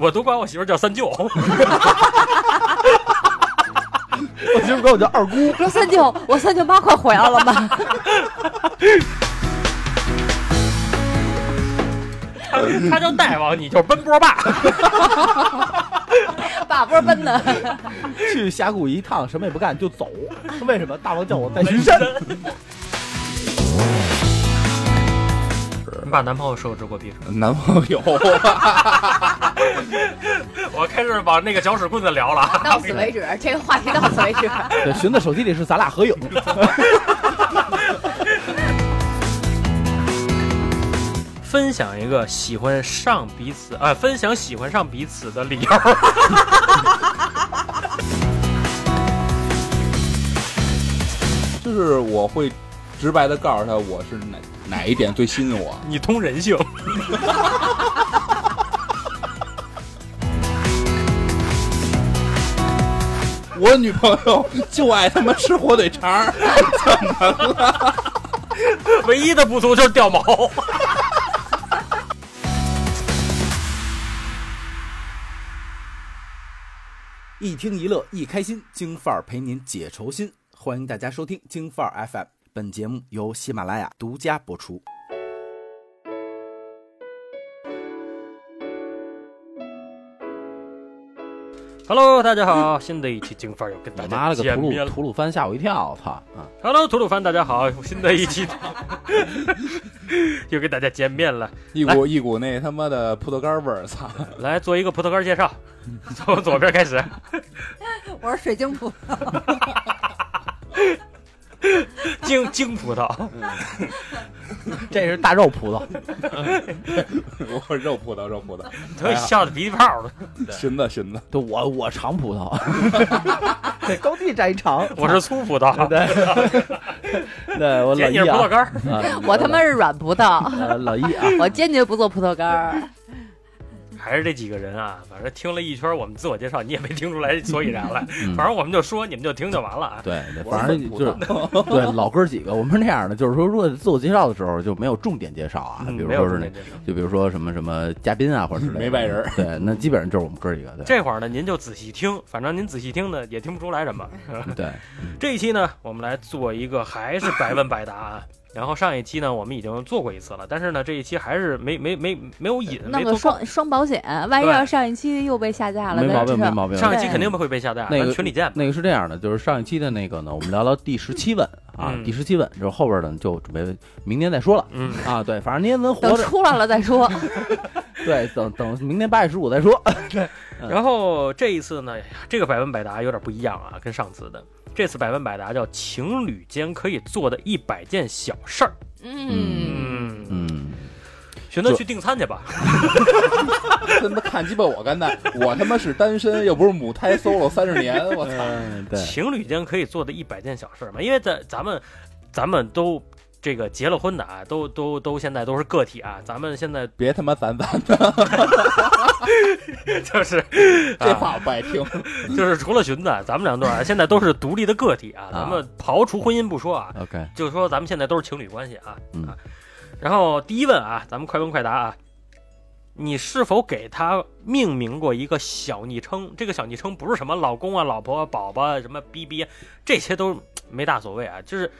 我都管我媳妇叫三舅，我媳妇管我叫二姑。说三舅，我三舅妈快回来了吗？他他叫大王，你就是奔波霸。把波奔的。去峡谷一趟，什么也不干就走。为什么？大王叫我在巡山。你把男朋友设置过逼格？男朋友，我开始往那个搅屎棍子聊了啊。到此为止，这个话题到此为止。对，寻子手机里是咱俩合影。分享一个喜欢上彼此，呃，分享喜欢上彼此的理由。就是我会直白的告诉他我是哪哪一点最吸引我。你通人性，我女朋友就爱他妈吃火腿肠，怎么了？唯一的不足就是掉毛。一听一乐一开心，京范儿陪您解愁心。欢迎大家收听京范儿 FM，本节目由喜马拉雅独家播出。Hello，大家好，新的一期京范儿又跟大妈了个吐鲁家见面了。吐鲁番吓我一跳，操啊！Hello，吐鲁番，大家好，新的一期 又跟大家见面了。一股一股那他妈的葡萄干味儿，操！来做一个葡萄干介绍，从左边开始。我是水晶葡，京京葡萄，这是大肉葡萄，我肉葡萄，肉葡萄，都笑的鼻涕泡了。寻子寻子，对我我长葡萄，对高地摘一长，我是粗葡萄，对对，我老一啊，葡萄干我他妈是软葡萄，呃老一啊，我坚决不做葡萄干儿。还是这几个人啊，反正听了一圈我们自我介绍，你也没听出来 所以然来。嗯 反正我们就说，你们就听就完了啊。对反正就是对老哥儿几个，我们是那样的，就是说，如果自我介绍的时候就没有重点介绍啊，嗯比如说是那。就比如说什么什么嘉宾啊，或者之类的，没外人对，那基本上就是我们哥几个，对这会儿呢，您就仔细听，反正您仔细听呢，也听不出来什么。对，这一期呢，我们来做一个还是百问百答啊。然后上一期呢，我们已经做过一次了，但是呢，这一期还是没没没没有引，那个。双双保险，万一对要上一期又被下架了，没毛病，没毛病。上一期肯定会被下架，那个群里见。那个是这样的，就是上一期的那个呢，我们聊聊第十七问啊，嗯第十七问，就是后边呢就准备明年再说了嗯，啊，对，反正您能活着，出来了再说。对，等等明年八月十五再说。对然后这一次呢，这个百问百答有点不一样啊，跟上次的。这次百问百答叫情侣间可以做的一百件小事儿。嗯，嗯，嗯，寻思去订餐去吧。他妈看鸡巴我干的，我他妈是单身，又不是母胎 solo 三十年，我操！情侣间可以做的一百件小事儿嘛，因为咱咱们咱们都这个结了婚的啊，都都都现在都是个体啊，咱们现在别他妈咱咱的，就是这话我不爱听。就是除了寻子，咱们两对儿啊现在都是独立的个体啊，啊咱们刨除婚姻不说啊，OK，就是说咱们现在都是情侣关系啊。嗯啊，然后第一问啊，咱们快问快答啊。你是否给他命名过一个小昵称？这个小昵称不是什么老公啊、老婆啊、宝宝啊、什么逼逼啊，这些都没大所谓啊，就是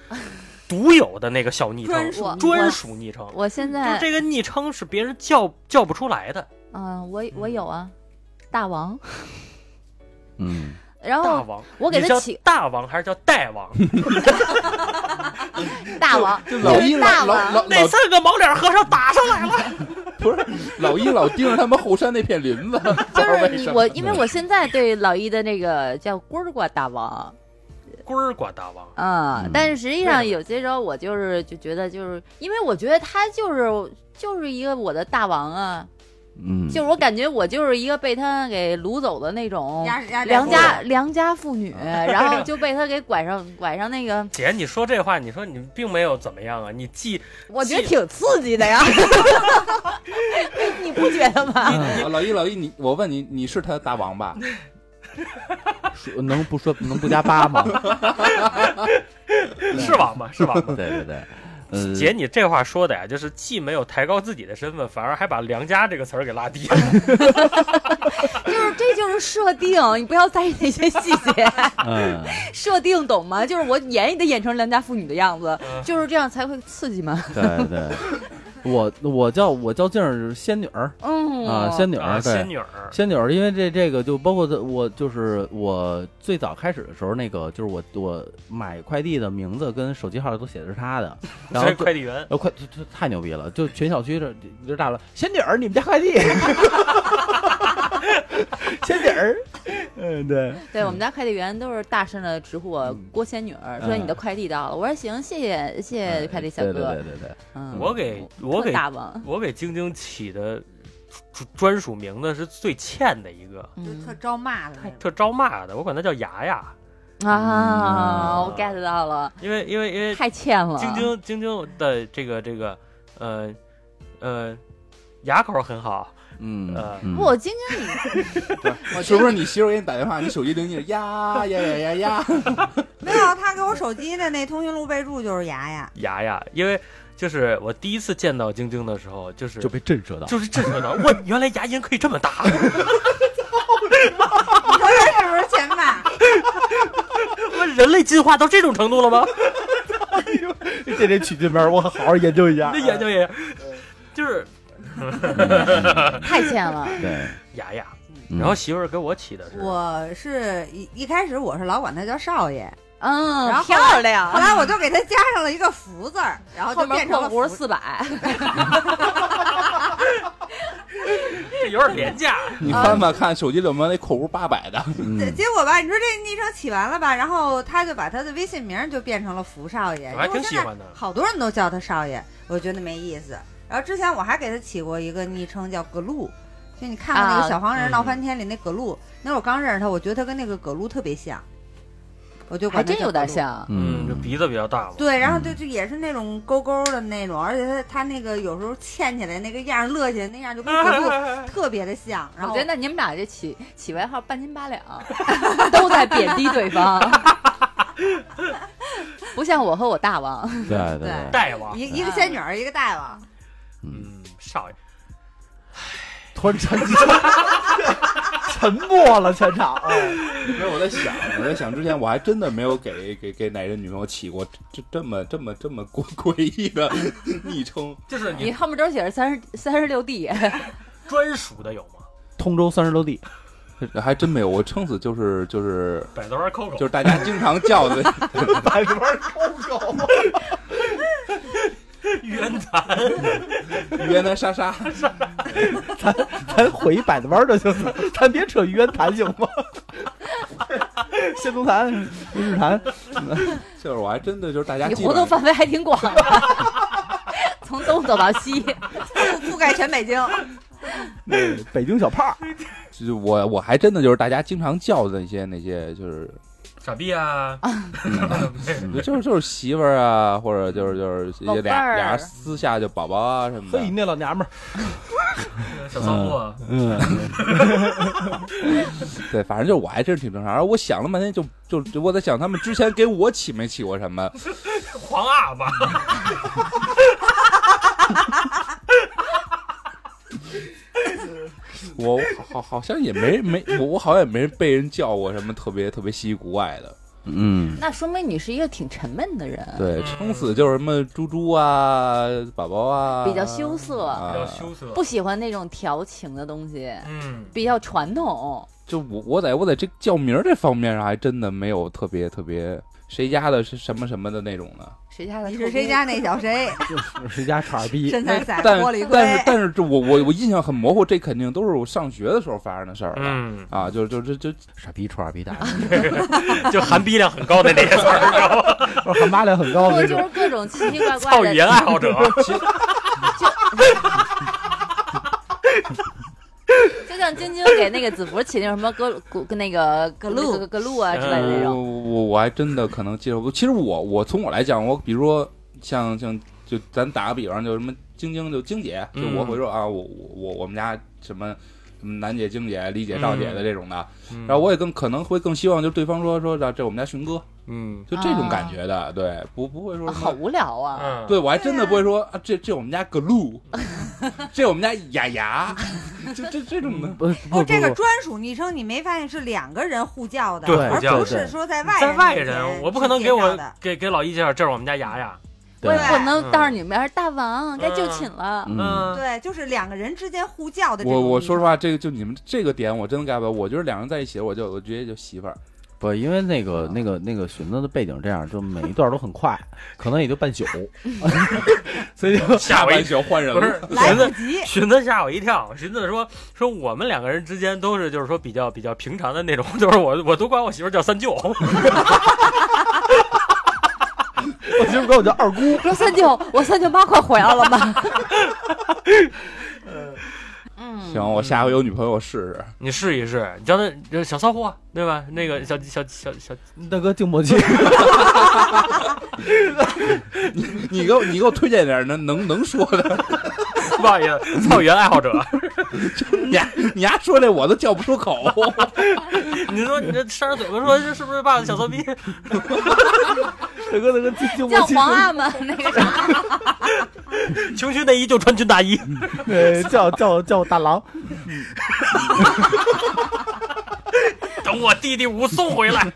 独有的那个小昵称专，属专属昵称。我现在就这个昵称是别人叫叫不出来的。嗯，我我有啊，大王。嗯，然后大王，我给他起大王还是叫 大王？大王，就老一大老老王，老老那三个毛脸和尚打上来了。不是老一老盯着他们后山那片林子，就。是我，因为我现在对老一的那个叫蝈儿瓜大王，龟儿瓜大王，啊、嗯但是实际上有些时候我就是就觉得就是因为我觉得他就是就是一个我的大王啊，嗯，就是我感觉我就是一个被他给掳走的那种良家良家妇女，啊 然后就被他给拐上拐上那个，姐，你说这话，你说你并没有怎么样啊？你既我觉得挺刺激的呀，你不觉得吗？啊老一老一，你我问你，你是他大王吧？说能不说能不加八吗？是王吗？是王吗？对对对，呃，姐，你这话说的呀，就是既没有抬高自己的身份，反而还把“良家”这个词儿给拉低了。就是这就是设定，你不要在意那些细节，嗯，设定懂吗？就是我演也得演成良家妇女的样子，嗯就是这样才会刺激嘛。对对，我我叫我叫静儿仙女儿嗯啊，仙女啊，儿，对仙女儿，仙女儿，因为这这个就包括的我就是我最早开始的时候，那个就是我我买快递的名字跟手机号都写的是她的，然后快递员，呃快这这太牛逼了，就全小区这这大了，仙女儿，你们家快递，仙女儿，嗯对，对我们家快递员都是大声的直呼我郭仙女儿，说你的快递到了。我说行，谢谢谢谢快递小对对哥。对对对，嗯，我给我给大王，我给晶晶起的专专属名字是最欠的一个，就嗯特招骂的。特招骂的，我管他叫牙牙，啊，嗯我 get 到了，因为因为因为太欠了。晶晶晶晶的这个这个呃呃牙口很好，嗯呃嗯。不，晶晶你，我 是不是你媳妇给你打电话，你手机铃一呀呀呀呀呀？没有，他给我手机的那通讯录备注就是牙牙，牙牙，因为就是我第一次见到晶晶的时候，就是就被震慑到，就是震慑到，我原来牙龈可以这么大，你说他是不是欠骂？我人类进化到这种程度了吗？这得取进门，我好好研究一下。那研究研究，就是 太欠了。对，牙牙。嗯然后媳妇儿给我起的是我是一一开始我是老管他叫少爷，嗯，然后后漂亮。后来我就给他加上了一个福字儿，然后就变成了福括弧四百，这有点廉价，你翻翻看手机里有没有那括弧八百的？嗯结果吧，你说这昵称起完了吧，然后他就把他的微信名就变成了福少爷，我还因为现在挺喜欢的。好多人都叫他少爷，我觉得没意思。然后之前我还给他起过一个昵称叫葛露，就你看过那啊个小黄人嗯闹翻天里那葛露，那会儿我刚认识他，我觉得他跟那个葛露特别像，我就还真有点。像。嗯，这鼻子比较大嘛。对，然后嗯就就也是那种勾勾的那种，而且他他那个有时候欠起来那个样，乐起来那样就跟葛露 特别的像。然后我觉得你们俩这起起外号半斤八两，都在贬低对方，不像我和我大王。对对对，大王，一一个仙女儿，一个大王，嗯，少爷，突然沉 沉默了全场，因为我在想，我在想之前我还真的没有给给给哪任女朋友起过这这么这么这么诡 诡异的昵称。就是你后面都写着三十三十六 D，专属的有吗？通州三十六 D，，还真没有，我撑死就是就是百子湾 Coco，就是大家经常叫的，百里边抠狗，冤残，约那莎莎，咱咱回百子湾就行了，咱别扯玉渊潭行吗？仙踪潭、日谈，就是我还真的就是大家你活动范围还挺广的，从东走到西。覆覆盖全北京。那北京小胖，就是我我还真的就是大家经常叫的那些那些就是傻逼啊！就是就是媳妇儿啊，或者就是就是俩俩人私下就宝宝啊什么的嘿，的。那老娘们儿，小骚货，嗯，对，反正就是我还真是挺正常。然后我想了半天就，就就我在想他们之前给我起没起过什么。黄阿巴，我好好像也没没我我好像也没被人叫过什么特别特别稀奇古怪的。嗯，那说明你是一个挺沉闷的人，对，撑死就是什么猪猪啊、宝宝啊，比较羞涩啊比较羞涩，不喜欢那种调情的东西，嗯，比较传统。就我我在我在这叫名这方面上还真的没有特别特别谁家的是什么什么的那种的。谁家的？你是谁家？那小谁？就是谁家叉逼？身材赛但玻璃但是。但是这我我我印象很模糊，这肯定都是我上学的时候发生的事儿了。嗯，啊，就就就就傻逼臭傻逼大，就含逼量很高的那些词儿，你知道吗？含八量很高的那种。就是各种奇奇怪怪的操语言爱好者，就 像晶晶给那个子服起那种什么格格那个格路格格路啊之类的那我种，我我还真的可能接受不。其实我我从我来讲，我比如说像像就咱打个比方，就什么晶晶就晶姐，就我嗯会说啊，我我我我们家什么嗯楠姐、晶姐、李姐、赵姐的这种的，嗯。然后我也更可能会更希望就是对方说说这这我们家寻哥，嗯。就这种感觉的，对，不不会说啊。好无聊啊！嗯，对，我还真的不会说啊，这这我们家格路，这我们家雅雅，就这这种的。不哦，不不这个专属昵称你没发现是两个人互叫的，对而不是说在外在外人，我不可能给我给给老一介绍，这是我们家雅雅。对我也不能嗯。当着你面儿大王该就寝了。嗯，对，就是两个人之间呼叫的这种我我说实话，这个就你们这个点我真的 get 不了。我觉得两人在一起，我就我直接就媳妇儿。不，因为那个那个那个寻子的背景这样，就每一段都很快，可能也就半宿，所以就吓我一半宿换人了，寻思来不及，寻思吓我一跳，寻思说说我们两个人之间都是就是说比较比较平常的那种，就是我我都管我媳妇儿叫三舅，我媳妇管我叫二姑，说三舅，我三舅妈快回来了吧？嗯，行，我下回有女朋友我试试。你试一试，你叫他小骚货对吧？那个小小小小，大哥静默契，你给我你给我推荐点能能能说的，不好意思，草原爱好者，你你丫说这我都叫不出口。你说你这扇着嘴巴说这是不是爸爸小骚逼？叫皇阿玛那个啥，情趣内衣就穿军大衣，对，叫 叫叫大郎，等我弟弟武松回来。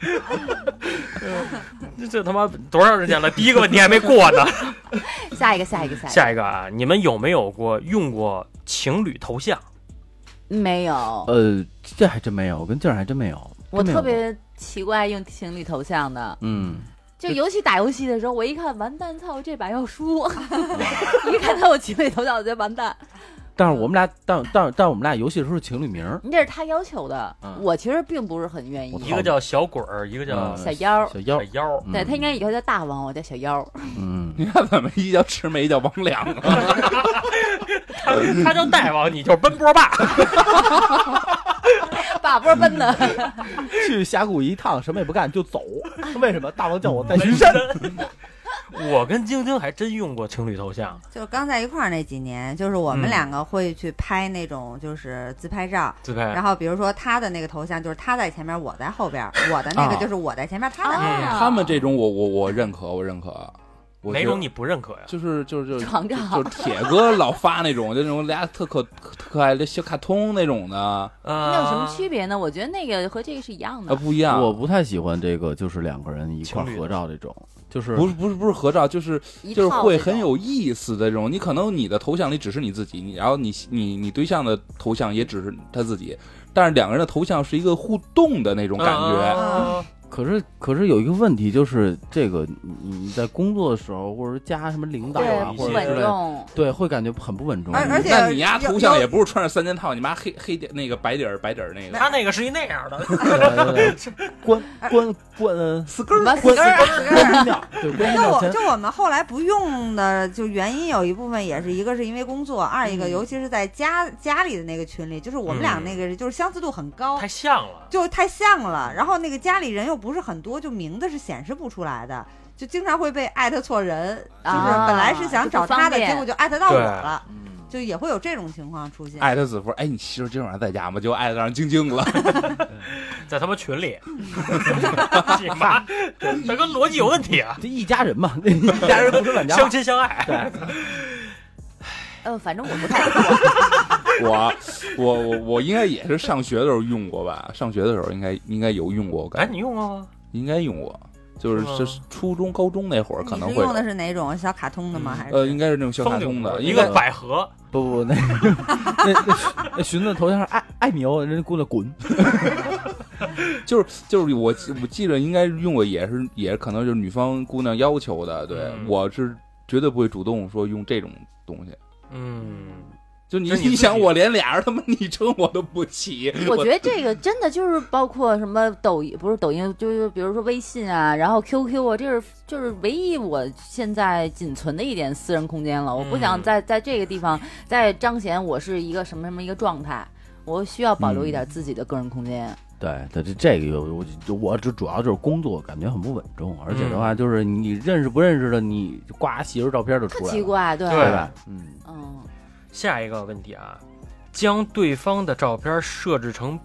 这 这他妈多长时间了？第一个问题还没过呢。下一个，下一个，下一下一个啊，你们有没有过用过情侣头像？没有。呃，这还真没有，我跟静儿还真没有，我特别奇怪用情侣头像的，嗯，就尤其打游戏的时候，我一看完蛋，操，这把要输，一看他我情侣头像，我觉得完蛋。但是我们俩，但但但我们俩游戏的时候是情侣名儿，这是他要求的嗯，我其实并不是很愿意。一个叫小鬼儿，一个叫嗯小妖，小妖小，妖。嗯对他应该以后叫大王，我叫小妖。嗯，你看怎么一叫魑魅，一叫魍魉啊？他他叫大王，你就是奔波霸。把波奔的，去峡谷一趟，什么也不干就走，为什么？大王叫我在巡山，我跟晶晶还真用过情侣头像，就是刚在一块儿那几年，就是我们嗯两个会去拍那种就是自拍照，自拍。然。后比如说他的那个头像就是他在前面，我在后边，我的那个啊。就是我在前面，他在后边他们这种我我我认可，我认可。我哪种你不认可呀？就是就是就是床照就是铁哥老发那种，就那种俩特可特可爱的小卡通那种的，那有什么区别呢？我觉得那个和这个是一样的。啊不一样。我不太喜欢这个，就是两个人一块合照这种，就是不是不是不是合照，就是就是会很有意思的这种。你可能你的头像里只是你自己，你然后你你你对象的头像也只是他自己，但是两个人的头像是一个互动的那种感觉。嗯可是可是有一个问题，就是这个你你在工作的时候，或者是加什么领导啊，或者之类的，重，对，会感觉很不稳重。而而且那你丫头像也不是穿着三件套，你妈黑黑点那个白底儿白底儿那个。他那个是一那样的，关关关呃死根儿，死根儿死根儿对关音就就我们后来不用的，就原因有一部分也是一个是因为工作，二一个嗯尤其是在家家里的那个群里，就是我们俩那个就是相似度很高，太像了。就太像了。然后那个家里人又不是很多，就名字是显示不出来的，就经常会被艾特错人，就是啊本来是想找他的，结果就艾特到我了，嗯就也会有这种情况出现。艾特子夫，哎，你媳妇今晚上在家吗？就艾特让晶晶了。在他妈群里，你妈，大哥逻辑有问题啊！这一家人嘛，那 一家人不是两家相亲相爱，对呃，反正我不太用。我我我我应该也是上学的时候用过吧？上学的时候应该应该有用过，我哎，感觉你用过吗？应该用过，就是是吗就是初中高中那会儿可能会有你是用的是哪种小卡通的吗？还是呃，应该是那种小卡通的，一个应该百合，不不，那那那那寻子头像是爱爱你哦，人家姑娘滚。就是就是我记我记得应该用过，也是也可能就是女方姑娘要求的，对、嗯我是绝对不会主动说用这种东西。嗯，就你你想，我连俩人他妈昵称我都不起，我觉得这个真的就是包括什么抖音，不是抖音，就是比如说微信啊，然后 QQ 啊，这是就是唯一我现在仅存的一点私人空间了。我不想嗯在在这个地方再彰显我是一个什么什么一个状态，我需要保留一点自己的个人空间。对，它这这个有我就我这主要就是工作感觉很不稳重，而且的话就是你认识不认识的，你呱媳妇照片就出来了，奇怪，对对对吧？嗯，嗯，下一个问题啊，将对方的照片设置成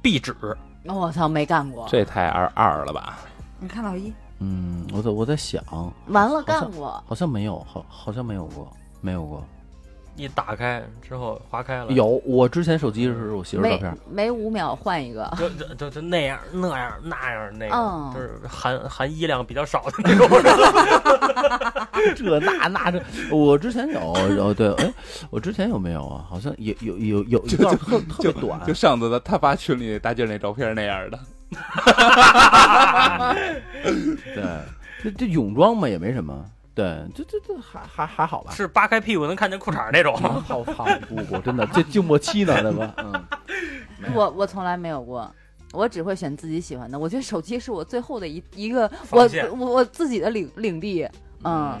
壁纸，我操，没干过，这太二二了吧？你看老一，嗯，我在我在想，完了干过，好像没有，好好像没有过，没有过。一打开之后划开了，有，我之前手机是我媳妇儿照没片，每五秒换一个，就就就就那样那样那样那个，嗯就是含含衣量比较少的那种。这那那这，我之前有，哦对，哎，我之前有没有啊？好像有有有有一段特特别短，就上次他他发群里大劲儿那照片那样的，对，这这泳装嘛也没什么，对，这这这还还还好吧？是扒开屁股能看见裤衩那种。好好不不，真的这静默期呢，对吧？嗯，我我从来没有过。我只会选自己喜欢的，我觉得手机是我最后的一一个我我我自己的领领地，嗯，嗯，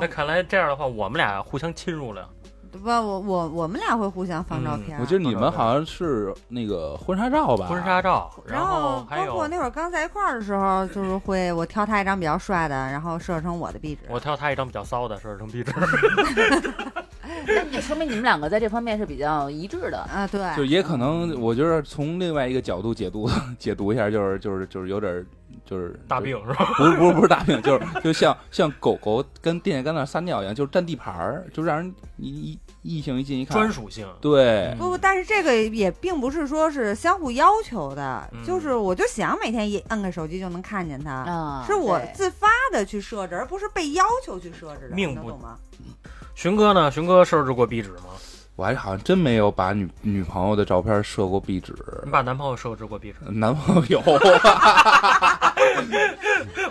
那看来这样的话，我们俩互相侵入了。不，我我我们俩会互相放照片儿。我记得你们好像是那个婚纱照吧？婚纱照，然后还有包括那会儿刚在一块儿的时候，就是会我挑他一张比较帅的，然后设成我的壁纸。我挑他一张比较骚的，设置成壁纸。那你说明你们两个在这方面是比较一致的。啊，对，就也可能，我觉得从另外一个角度解读解读一下，就是就是就是有点儿就是大病是吧？不是不是不是大病，就是就像像狗狗跟电线杆那撒尿一样，就是占地盘儿，就让人一一异性一进一看，专属性。对，不不，但是这个也并不是说是相互要求的，嗯就是我就想每天一摁个手机就能看见它，啊，是我自发的去设置，而不是被要求去设置的，命不懂吗？寻哥呢？寻哥设置过壁纸吗？我还好像真没有把女女朋友的照片设过壁纸，你把男朋友设置过壁纸？男朋友有，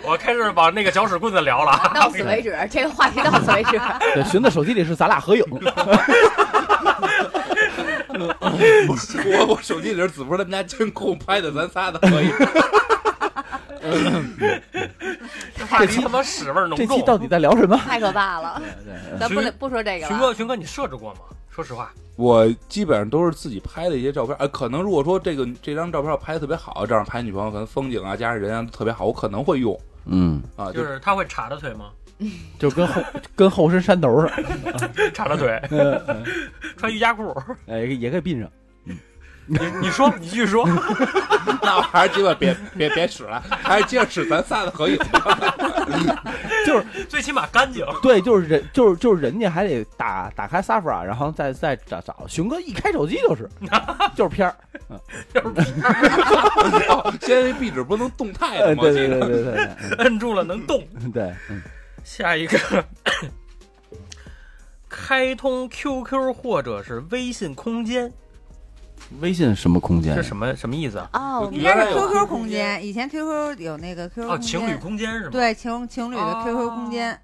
我开始往那个搅屎棍子聊了。到此为止，这个话题到此为止。对，寻子手机里是咱俩合影，我我手机里是子博他们家监控拍的，咱仨的合影。话题他妈屎味儿浓重。这期到底在聊什么？太可怕了，对咱不寻不说这个群哥，群。哥，你设置过吗？说实话，我基本上都是自己拍的一些照片，呃，可能如果说这个这张照片拍的特别好，这样拍女朋友可能风景啊加上人啊都特别好，我可能会用嗯，啊，就就是他会叉着腿吗？就跟后跟后身山头似的，叉着腿，嗯嗯穿瑜伽裤。哎，也可以并上。你你说，你继续说。那我还是基本别别别使了，还是接着使咱仨的合影吧。就是。最起码干净。对，就是人，就是就是人家还得打打开 Safari，然后再再找找。熊哥一开手机就是 就是片儿，哦现在这壁纸不能动态呃，的吗？对对对对对对摁住了能动。嗯对，嗯下一个，开通 QQ 或者是微信空间微信什么空间是？什么什么意思啊？哦，应该是原来 QQ 空间，以前 QQ 有那个 QQ 哦，空间，情侣空间是吗？，对情情侣的哦 QQ 空间，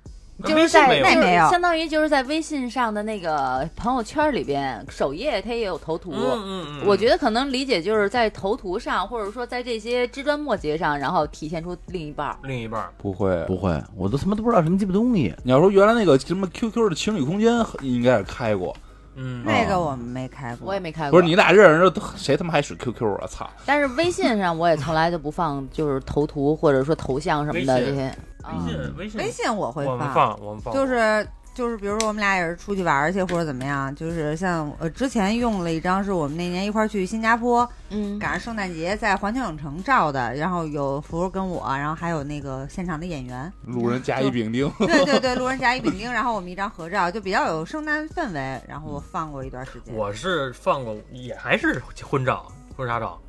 就是在那没有相当于就是在微信上的那个朋友圈里边，首页它也有头图。嗯嗯嗯，我觉得可能理解就是在头图上，或者说在这些枝端末节上，然后体现出另一半儿。另一半儿不会。不会，我都他妈都不知道什么鸡巴东西。你要说原来那个什么 QQ 的情侣空间，应该是开过。嗯，那个我们没开过，我也没开过。不是你俩认识的，谁他妈还使 QQ 啊？操！但是微信上我也从来就不放，就是头图或者说头像什么的这些。微嗯信微信微信我会我们放我们放就是就是比如说我们俩也是出去玩儿去或者怎么样，就是像呃之前用了一张是我们那年一块儿去新加坡，嗯，赶上圣诞节在环球影城照的，然后有福跟我，然后还有那个现场的演员，路人甲乙丙丁，对对对，路人甲乙丙丁，然后我们一张合照，就比较有圣诞氛围，然后我放过一段时间。我是放过，也还是婚照、婚纱照，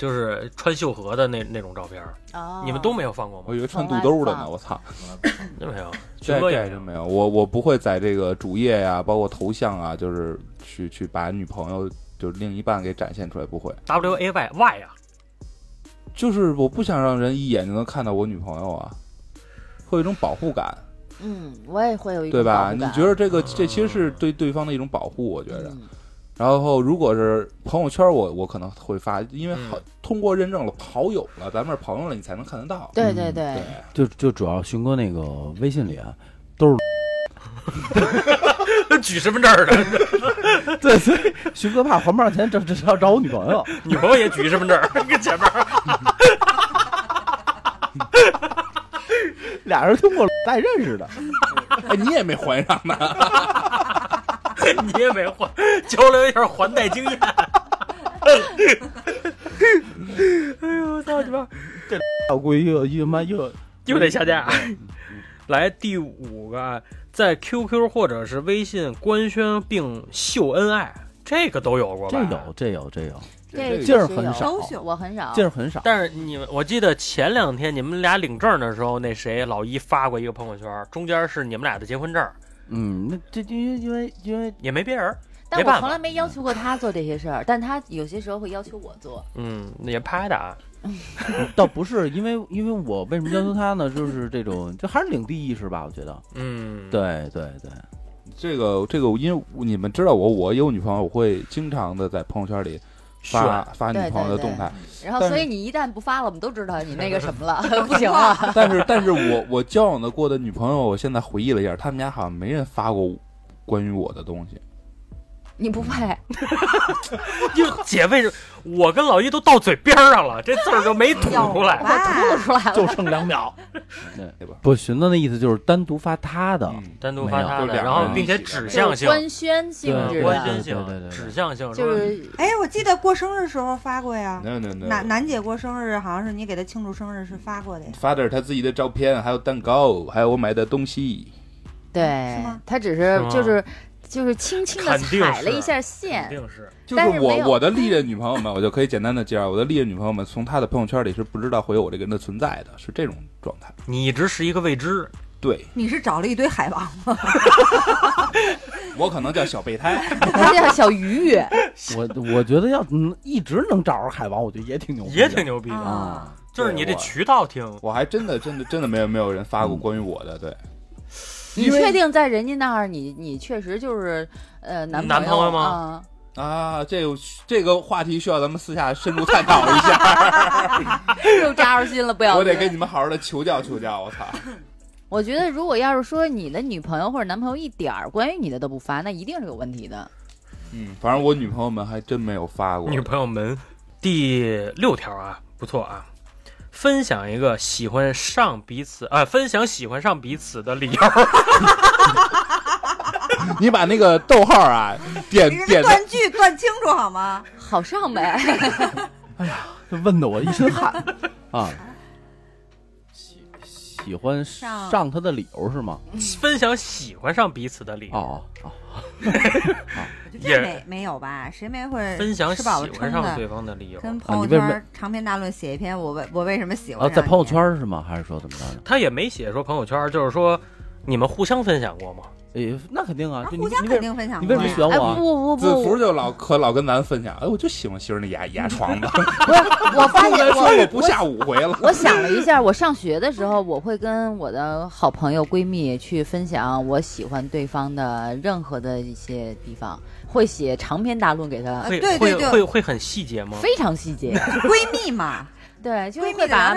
就是穿秀禾的那那种照片儿，哦你们都没有放过吗我？以为穿肚兜的呢。我操！真没有，这群哥也这还真没有。我我不会在这个主页呀，包括头像啊，就是去去把女朋友就另一半给展现出来，不会。W A Y Y 啊，就是我不想让人一眼就能看到我女朋友啊，会有一种保护感，嗯，我也会有一对吧？你种保护感觉得这个嗯这其实是对对方的一种保护，我觉得。嗯然后如果是朋友圈，我我可能会发，因为好嗯通过认证了好友了，咱们是朋友了，你才能看得到。对对对对，就就主要熊哥那个微信里啊，都是 举身份证儿的，对，所以熊哥怕还不上钱，这这是要找我女朋友。女朋友也举身份证儿，跟前面儿俩人通过在认识的，哎，你也没还上呢。你也没还，交流一下还贷经验。哎呦，我操你妈！我估计又又妈又又得下架。来第五个啊，在 QQ 或者是微信官宣并秀恩爱，这个都有过吧？这有这有这有，这劲儿很少我很少。劲儿很少。但是你们，我记得前两天你们俩领证的时候，那谁老一发过一个朋友圈，中间是你们俩的结婚证，嗯，那这因为因为因为也没别人。但我从来没要求过他做这些事儿，但他有些时候会要求我做。嗯，也拍的啊。倒不是因为因为我为什么要求他呢？就是这种就还是领地意识吧，我觉得。嗯，，对对对，这个这个，因为你们知道我，我有女朋友，我会经常的在朋友圈里发发女朋友的动态。然后，所以你一旦不发了，我们都知道你那个什么了，不行了。但是，但是我我交往的过的女朋友，我现在回忆了一下，他们家好像没人发过关于我的东西。你不配，就姐为什么我跟老一都到嘴边上了，这字儿就没吐出来。我吐出来了。就剩两秒。对吧？不，寻思那意思就是单独发他的，嗯，单独发他的，然后并且指向性、官宣性质对的，官宣性对对对、对指向性，就是哎，我记得过生日时候发过呀。no no no，楠楠姐过生日，好像是你给她庆祝生日是发过的呀。发的是他自己的照片，还有蛋糕，还有我买的东西。对是吗，他只是就是就是轻轻的肯定是踩了一下肯线，定是就是我是我的历任女朋友们，我就可以简单的介绍，我的历任女朋友们从她的朋友圈里是不知道会有我这个人的存在的，是这种状态。你一直是一个未知。对你是找了一堆海王吗？我可能叫小备胎，他叫小鱼，我我觉得要嗯一直能找着海王，我觉得也挺牛逼，也挺牛逼的，啊，就是你这渠道挺，我还真的真的真的没有没有人发过关于我的，对，你确定在人家那儿，你你确实就是呃男男朋友吗啊啊，这个这个话题需要咱们私下深入探讨一下，嗯 又扎着心了，不要我得跟你们好好的求教求教，我操！我觉得，如果要是说你的女朋友或者男朋友一点儿关于你的都不发，那一定是有问题的。嗯，反正我女朋友们还真没有发过。女朋友们。第六条啊，不错啊，分享一个喜欢上彼此啊、分享喜欢上彼此的理由。你把那个逗号啊 点点断句断清楚好吗？好上呗，哎呀这问的我一身汗啊。喜喜欢上上他的理由是吗？分享喜欢上彼此的理由，哦哦，也没没有吧？谁没会分享喜欢上对方的理由。跟朋友圈长篇大论写一篇我为我为什么喜欢啊，在朋友圈是吗？还是说怎么着的？他也没写说朋友圈，就是说你们互相分享过吗？诶，那肯定啊，就你啊互相你肯定分享你为什么过呀选我啊？哎不不子福不，就老可老跟咱分享，哎，我就喜欢媳妇儿那牙牙床子，不是，我发现说我我不下五回了。我想了一下，我上学的时候，我会跟我的好朋友、闺蜜去分享我喜欢对方的任何的一些地方，会写长篇大论给他，会对对会对会会很细节吗？非常细节。闺蜜嘛，对，就会把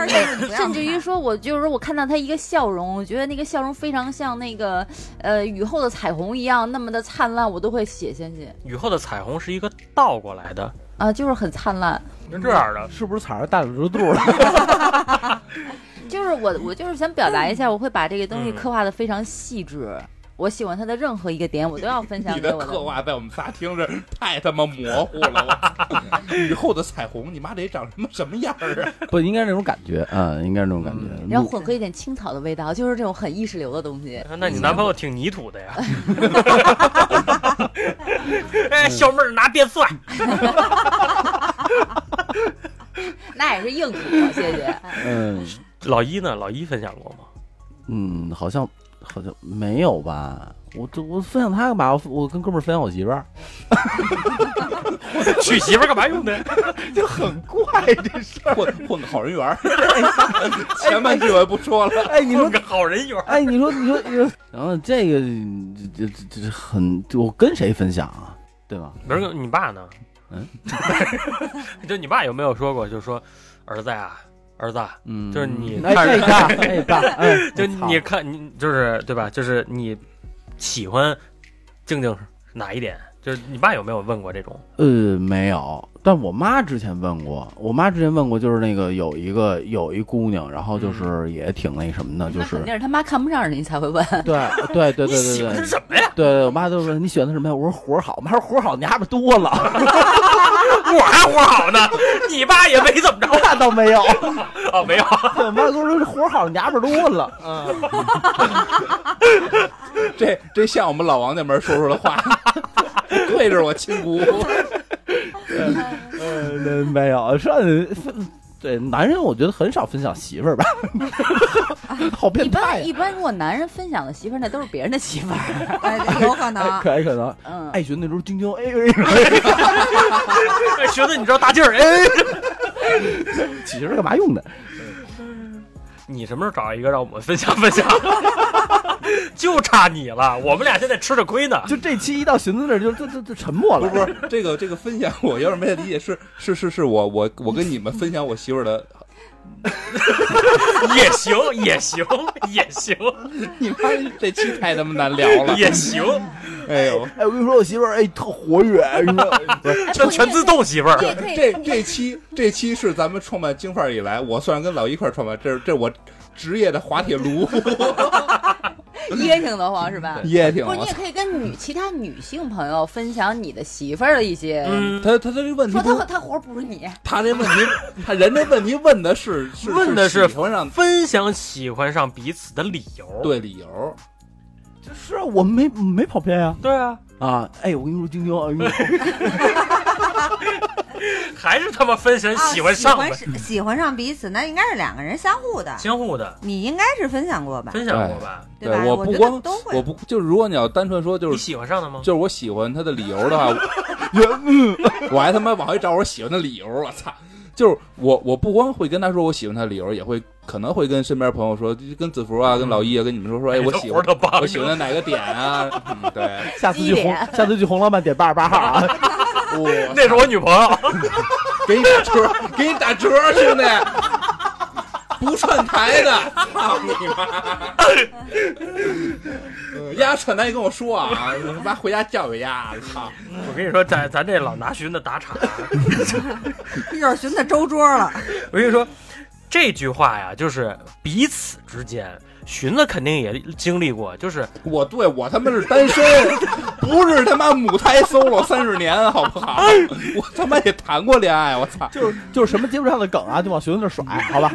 甚至于说，我就是说我看到他一个笑容，我觉得那个笑容非常像那个呃雨后的彩虹一样那么的灿烂，我都会写下去雨后的彩虹是一个倒过来的，啊，就是很灿烂。是这样的。是不是踩着大腿肚了？就是我我就是想表达一下，我会把这个东西嗯刻画的非常细致。我喜欢他的任何一个点，我都要分享 你的给我刻画在我们仨听着太他妈模糊了，我 雨后的彩虹，你妈得长什么什么样儿啊？不，应该是那种感觉啊，应该是那种感觉。然后混合一点青草的味道，就是这种很意识流的东西。那你男朋友挺泥土的呀？哎，小妹儿拿变蒜，那也是硬土，谢谢。嗯老一呢？老一分享过吗？嗯，好像好像没有吧？我这我分享他干嘛？我我跟哥们儿分享我媳妇儿，娶媳妇儿干嘛用的？就很怪这事儿。混混个好人缘儿。前半句我也不说了。哎，你说混个好人缘儿。哎，你说，你说，你说，然后这个这这这这很，我跟谁分享啊？对吧？不是你爸呢？嗯，就你爸有没有说过，就说儿子呀，儿子啊，嗯，就是你哎看哎爸，哎 爸，哎，就你看你就是对吧？就是你喜欢静静哪一点？就是你爸有没有问过这种？呃，没有，但我妈之前问过，我妈之前问过，就是那个有一个有一姑娘，然后就是也挺那什么的，就是那肯定是他妈看不上你才会问。对对对对你喜欢的对对是什么呀？对对，我妈都说你喜欢的什么呀？我说活好，我妈说活好，你丫边多了，我还活好呢，你爸也没怎么着 那倒没有，哦，没有。对我妈跟我说活好，你丫边多了，嗯，这这像我们老王那边说出的话，不愧是我亲姑。呃，那没有，上对男人，我觉得很少分享媳妇儿吧，好一变态呀、般一般，如果男人分享的媳妇儿，那都是别人的媳妇儿。哎，有可哎，能。可以可能，嗯，爱学那时候晶晶，哎哎，哎，学的，你知道大劲儿？哎，起劲儿干嘛用的？你什么时候找一个让我们分享分享？就差你了，我们俩现在吃着亏呢。就这期一到寻思那儿就就就就沉默了，不是不是，这个这个分享，我有点没太理解，是是是是我我我跟你们分享我媳妇儿的，也行，也行，也行，你妈这期太他妈难聊了，也行，哎呦，哎，我跟你说，我媳妇儿哎特活跃，哎这全自。动媳妇儿这这期这期是咱们创办京范儿以来，我算是跟老一块儿创办，这是这我职业的滑铁卢，噎挺得慌是吧？也挺不是，你也可以跟女其他女性朋友分享你的媳妇儿的一些，嗯，他他他这问题说他他活不如你，他这问题，他人这问题问的是是问的是喜欢上分享喜欢上彼此的理由。对理由，就是啊，我没没跑偏呀。对啊，啊！哎，我跟你说，晶晶，哎呦还是他妈分享啊喜欢上呗，喜欢喜欢上彼此，那应该是两个人相互的。相互的你应该是分享过吧？分享过吧？对吧？我不光都会。我不就是如果你要单纯说就你是喜欢上的吗？就是我喜欢他的理由的话，我还他妈往回找我喜欢的理由，我操！就是我我不光会跟他说我喜欢他的理由，也会可能会跟身边朋友说，跟子福啊，跟老一啊，跟你们说说，哎，我喜欢我喜欢的哪个点啊？嗯，对，下次去红，下次去红老板点八十八号啊！我那是我女朋友。给你打折，给你打折，兄弟，不串台的，操 你妈！呃丫串台跟我说啊，他 妈回家教育丫，操！我跟你说，咱咱这老拿寻子打岔。一会儿寻思周桌了，我跟你说，这句话呀，就是彼此之间，寻子肯定也经历过，就是我对我他妈是单身，不是他妈母胎 solo 三十年，好不好？我他妈也谈过恋爱，我操！就是就是什么接不上的梗啊，就往寻子那甩，好吧？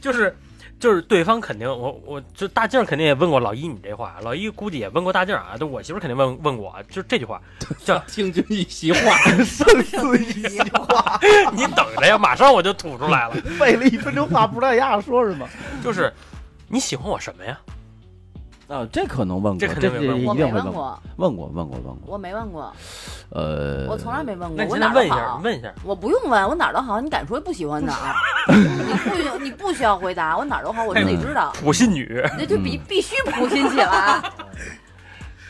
就是就是对方肯定，我我就大静肯定也问过老一你这话，老一估计也问过大静啊，就我媳妇儿肯定问问过，就这句话，叫听君一席话，胜似一席话，你等着呀，马上我就吐出来了，费了一分钟话，不知道丫说什么。就是你喜欢我什么呀？啊，这可能问过，这肯定没问过，问过，问过，问过。我没问过，呃，我从来没问过，我现在问一下，哪儿都好你。问一下，我不用问，我哪儿都好，你敢说不喜欢哪儿？你不需你不需要回答，我哪儿都好，我自己知道。普信女，那就必必须普信起来。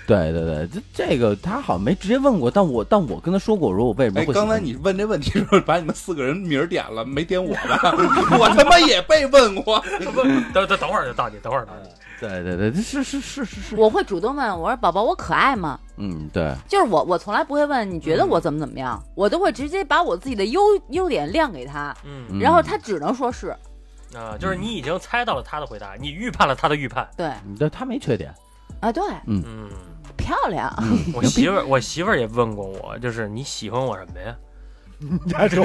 对对对，这这个他好像没直接问过，但我但我跟他说过，我说我为什么刚才你问这问题的时候，把你们四个人名点了，没点我吧？我他妈也被问过。等等等会儿就到你，等会儿到你。对对对，是是是是是，我会主动问，我说宝宝，我可爱吗？嗯，对，就是我，我从来不会问你觉得我怎么怎么样，我都会直接把我自己的优优点亮给他，嗯嗯。然后他只能说是啊，就是你已经猜到了他的回答，你预判了他的预判。对。嗯对他没缺点，啊，对，嗯嗯，漂亮。我媳妇儿，我媳妇儿也问过我，就是你喜欢我什么呀？你还说，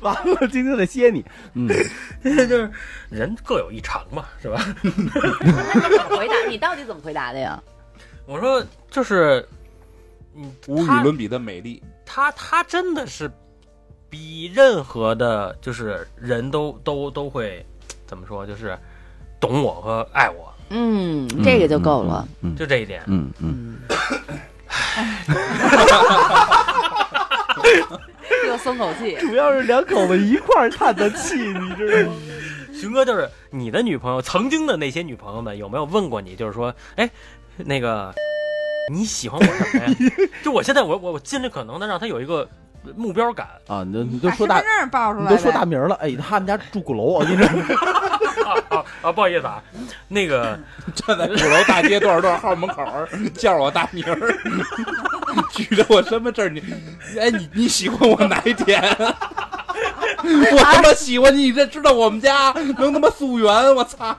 完了，今天得歇你，嗯，就是人各有一长嘛，是吧？那你怎么回答？你到底怎么回答的呀？我说就是，嗯，无与伦比的美丽，他他真的是比任何的，就是人都都都会怎么说，就是懂我和爱我，嗯，这个就够了。嗯，就这一点。嗯嗯，又松口气。主要是两口子一块儿叹的气，你知道吗？熊哥，就是你的女朋友，曾经的那些女朋友们，有没有问过你，就是说，哎，那个你喜欢我什么呀？就我现在，我我我尽力可能的让他有一个目标感啊，你就你就说大身份，证报出来，你都说大名了，哎，他们家住鼓楼，我跟你说，啊不好意思啊，那个 站在鼓楼大街多少多少号门口儿，叫我大名儿，举着我身份证，你，哎，你你喜欢我哪一点？我他妈喜欢你，你这知道我们家能他妈溯源？我操！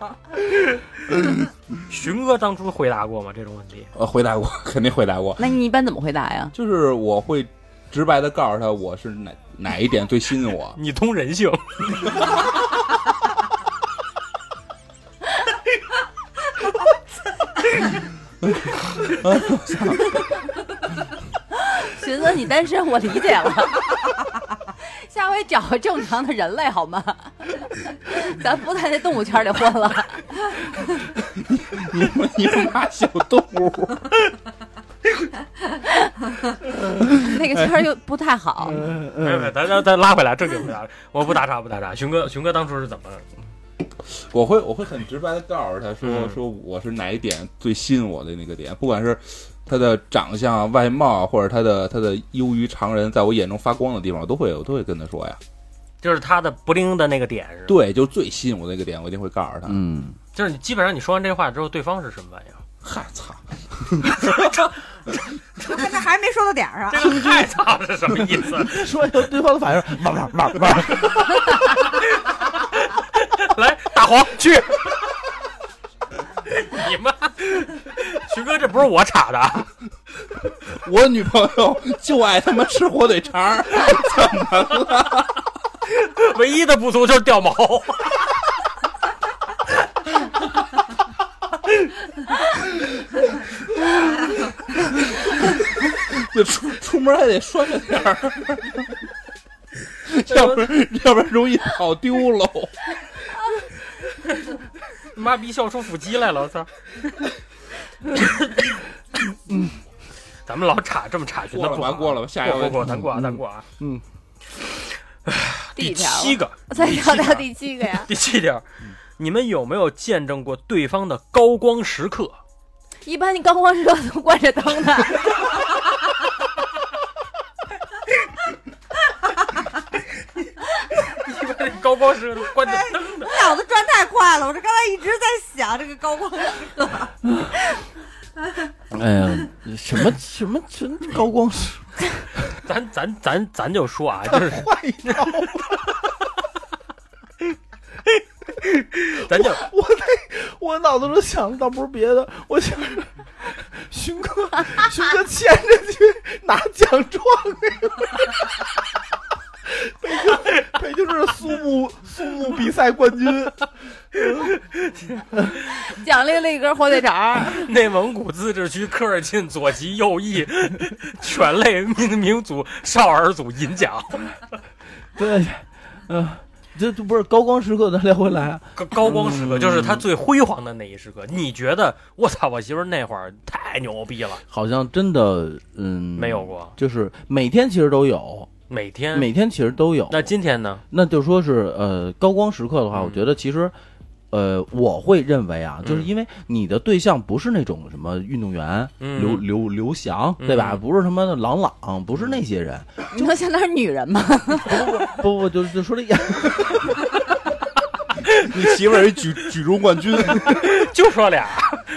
寻哥当初回答过吗？这种问题？呃，回答过，肯定回答过，那你一般怎么回答呀？就是我会直白的告诉他我是哪哪一点最吸引我。你通人性，寻思你单身，我理解了。下回找个正常的人类好吗？咱不在那动物圈里混了。你们你们骂小动物，那个圈儿又不太好。没有没有，咱咱咱拉回来，正经回答，我不打岔不打岔。熊哥熊哥当初是怎么？我会我会很直白的告诉他说、嗯说我是哪一点最吸引我的那个点，不管是他的长相啊、外貌啊，或者他的他的优于常人，在我眼中发光的地方，我都会我都会跟他说呀。就是他的不灵的那个点是吧？对，就最吸引我的那个点，我一定会告诉他。嗯，就是你基本上你说完这话之后，对方是什么反应？嗨，操！我看他还没说到点儿上。这个嗨操是什么意思？说以后对方的反应是玩玩玩玩，来，大黄去！你妈！徐哥，这不是我插的啊，我女朋友就爱他妈吃火腿肠，怎么了？唯一的不足就是掉毛。就出出门还得拴着点儿，要不然要不然容易跑丢喽。妈逼笑出腹肌来了，我操！咱们老岔这么岔去，那不好过了吧，过了吧，下一个过咱过啊，咱过啊。嗯，第第七个，再聊到第七个呀？第七条，你们有没有见证过对方的高光时刻？一般你高光时刻都关着灯的。高光时刻关着灯的，脑子转太快了，我这刚才一直在想这个高光时刻。哎呀，什么 什么什么高光时，咱咱咱咱就说啊，就是换一套，咱就我那我脑子中想的倒不是别的，我想着勋哥勋哥牵着去拿奖状那个。北京北京市苏木苏木比赛冠军，奖励了一根火腿肠，内蒙古自治区科尔沁左旗右翼犬类民民族少儿组银奖，对，嗯、这这不是高光时刻，咱聊回来啊。高高光时刻就是他最辉煌的那一时刻。你觉得我操，我媳妇那会儿太牛逼了？好像真的，嗯，没有过，就是每天其实都有，每天每天其实都有。那今天呢？那就说是呃高光时刻的话，嗯我觉得其实。呃，我会认为啊，就是嗯因为你的对象不是那种什么运动员，嗯刘刘刘翔，对吧？嗯不是他妈的郎朗，不是那些人。你说现在是女人吗？不不，就就说这样，你媳妇儿一举举重冠军，就说俩，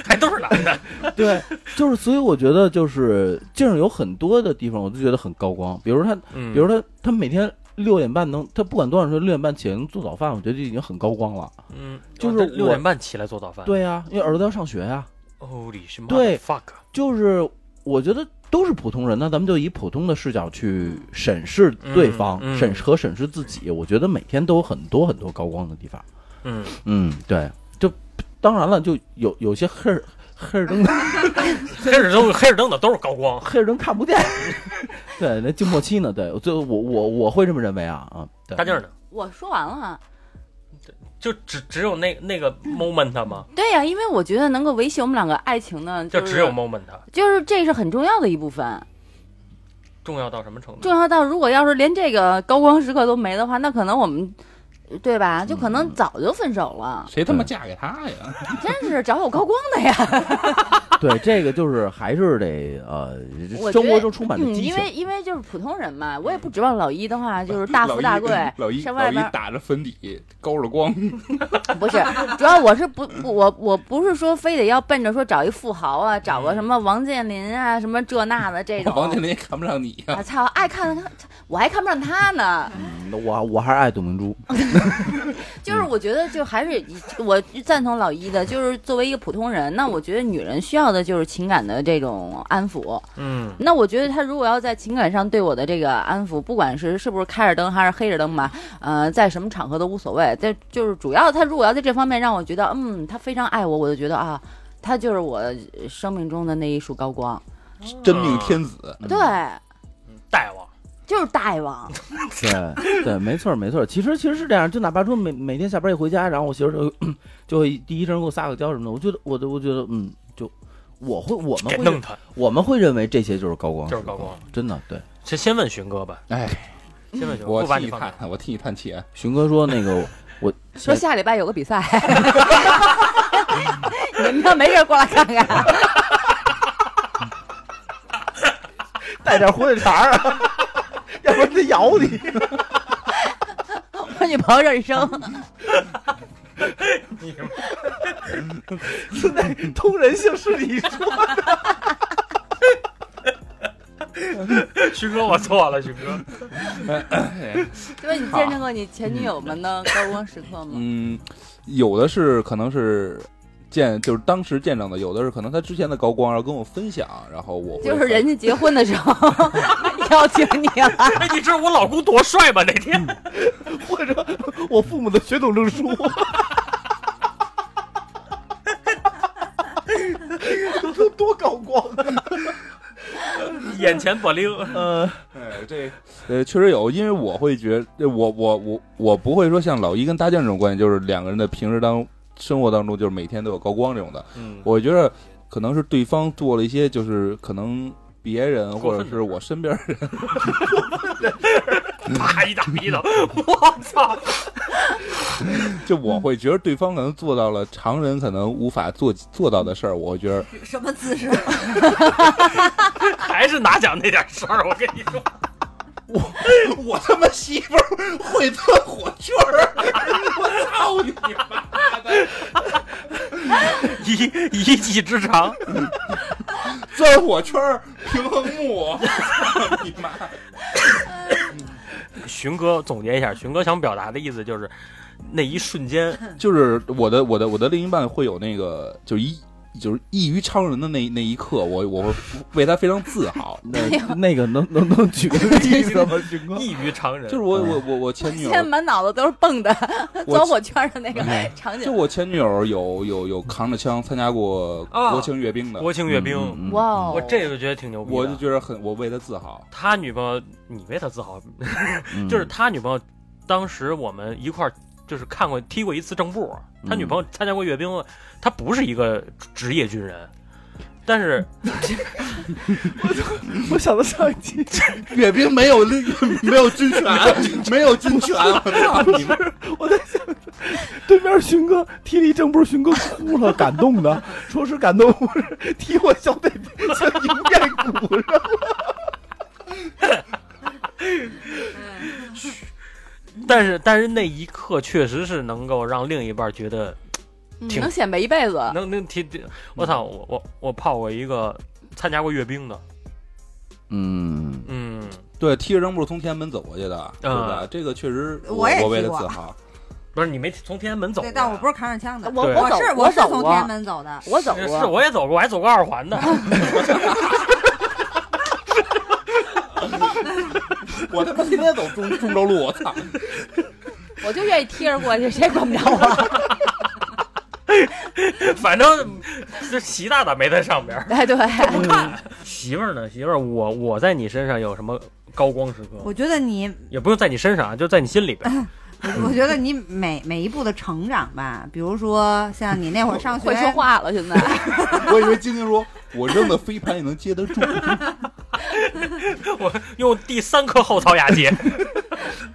还都是男的。对，就是所以我觉得就是这样有很多的地方，我都觉得很高光。比如他，嗯比如他，他每天六点半能，他不管多少时候六点半起来能做早饭，我觉得就已经很高光了。嗯，就是六点半起来做早饭。对呀、因为儿子要上学呀、，Holy 对 fuck，就是我觉得都是普通人，那咱们就以普通的视角去审视对方，嗯嗯审视和审视自己。我觉得每天都有很多很多高光的地方。嗯，嗯，对，就当然了，就有有些黑儿黑儿灯 黑着灯黑着灯的都是高光。黑尔灯看不见。对，那静默期呢？对，就我我我会这么认为啊啊。对大劲儿呢？我说完了。就只只有那那个 moment 吗？对呀、因为我觉得能够维系我们两个爱情呢，就是只有 moment，就是这是很重要的一部分。重要到什么程度？重要到如果要是连这个高光时刻都没的话，那可能我们，对吧？就可能早就分手了。谁他妈嫁给他呀？真是找有高光的呀！对，这个就是还是得呃生活中充满着嗯，激情。因为因为就是普通人嘛，我也不指望老一的话就是大富大贵老一，上外边老一打着粉底，高着光，不是，主要我是不不我我不是说非得要奔着说找一富豪啊，找个什么王健林啊，什么这那的这种。王健林也看不上你呀！我！操，爱看看，我还看不上他呢。嗯我我还是爱董明珠，就是我觉得，就还是我赞同老一的，就是作为一个普通人，那我觉得女人需要的就是情感的这种安抚。嗯，那我觉得他如果要在情感上对我的这个安抚，不管是是不是开着灯还是黑着灯吧，呃，在什么场合都无所谓。但就是主要他如果要在这方面让我觉得，嗯，他非常爱我，我就觉得啊，他就是我生命中的那一束高光。真命天子。对，大王，就是大王。对对，没错没错。其实其实是这样，就哪怕说每每天下班一回家，然后我媳妇就就会第一声给我撒个娇什么的，我觉得我都我觉得嗯，就我会我们会弄他，我们会认为这些就是高光，就是高光。真的对。先先问寻哥吧，哎，先问寻哥，我不把你放下。替你叹，我替你叹气啊！熊哥说那个 我 说下礼拜有个比赛，你们要没事过来看看。带点火腿肠儿啊，要不然他咬你。我女朋友认生，现在通人性是你说的，徐哥，我错了，徐哥。就是你见证过你前女友们的高光时刻吗？嗯，有的是可能是见，就是当时见证的；有的是可能他之前的高光然后跟我分享，然后我就是人家结婚的时候 邀请你了，哎，你知道我老公多帅吗？那天或者我父母的血统证书，多多高光啊！眼前不灵。呃，哎，这呃确实有，因为我会觉得，我我我我不会说像老一跟大酱这种关系，就是两个人的平时当生活当中，就是每天都有高光这种的。嗯，我觉得可能是对方做了一些，就是可能别人或者是我身边人，啪一大鼻子，我操！就我会觉得对方可能做到了常人可能无法做做到的事儿，我会觉得什么姿势？还是拿奖那点事儿，我跟你说，我我他妈媳妇儿会钻火圈儿，我操你妈的！一一技之长。钻火圈儿平衡木，你妈！寻哥总结一下，寻哥想表达的意思就是，那一瞬间，就是我的我的我的另一半会有那个，就一就是异于常人的那那一刻，我我会为他非常自豪。那那个能能能举个例子吗，军哥？异于常人。就是我我我我前女友，现在满脑子都是蹦的我钻火圈的那个场景。就我前女友有有有扛着枪参加过啊国庆阅兵的，国庆阅兵，哇哦，我这个觉得挺牛逼。我就觉得很我为他自豪。他女朋友，你为他自豪，嗯 就是他女朋友，当时我们一块儿就是看过踢过一次正步，他女朋友参加过阅兵，他不是一个职业军人。但是 我想到上一期，阅兵没有没有军权，没有军权，我在想，对面勋哥踢了一正步，勋哥哭了，感动的，说是感动，不是踢我小腿像牛盖骨上。但是但是那一刻确实是能够让另一半觉得挺嗯能显摆一辈子。能能提，我操，我我我泡过一个参加过阅兵的，嗯，嗯，对，踢着扔步从天安门走过去的，对吧？这个确实我 我也我为踢过自豪。不是你没从天安门走过对，呀，但我不是扛着枪的，对我我走是我是从天安，门走的。我走是过，我也走过，我还走过二环的，我他妈天天走中中州路，我操！我就愿意贴着过去，谁管不着我。反正这习大大没在上边儿。哎，对，媳妇儿呢？媳妇儿，我我在你身上有什么高光时刻？我觉得你，也不用在你身上啊，就在你心里边。我觉得你每每一步的成长吧，比如说像你那会儿上学会说话了，现在。我以为晶晶说，我扔的飞盘也能接得住。我用第三颗后槽牙接。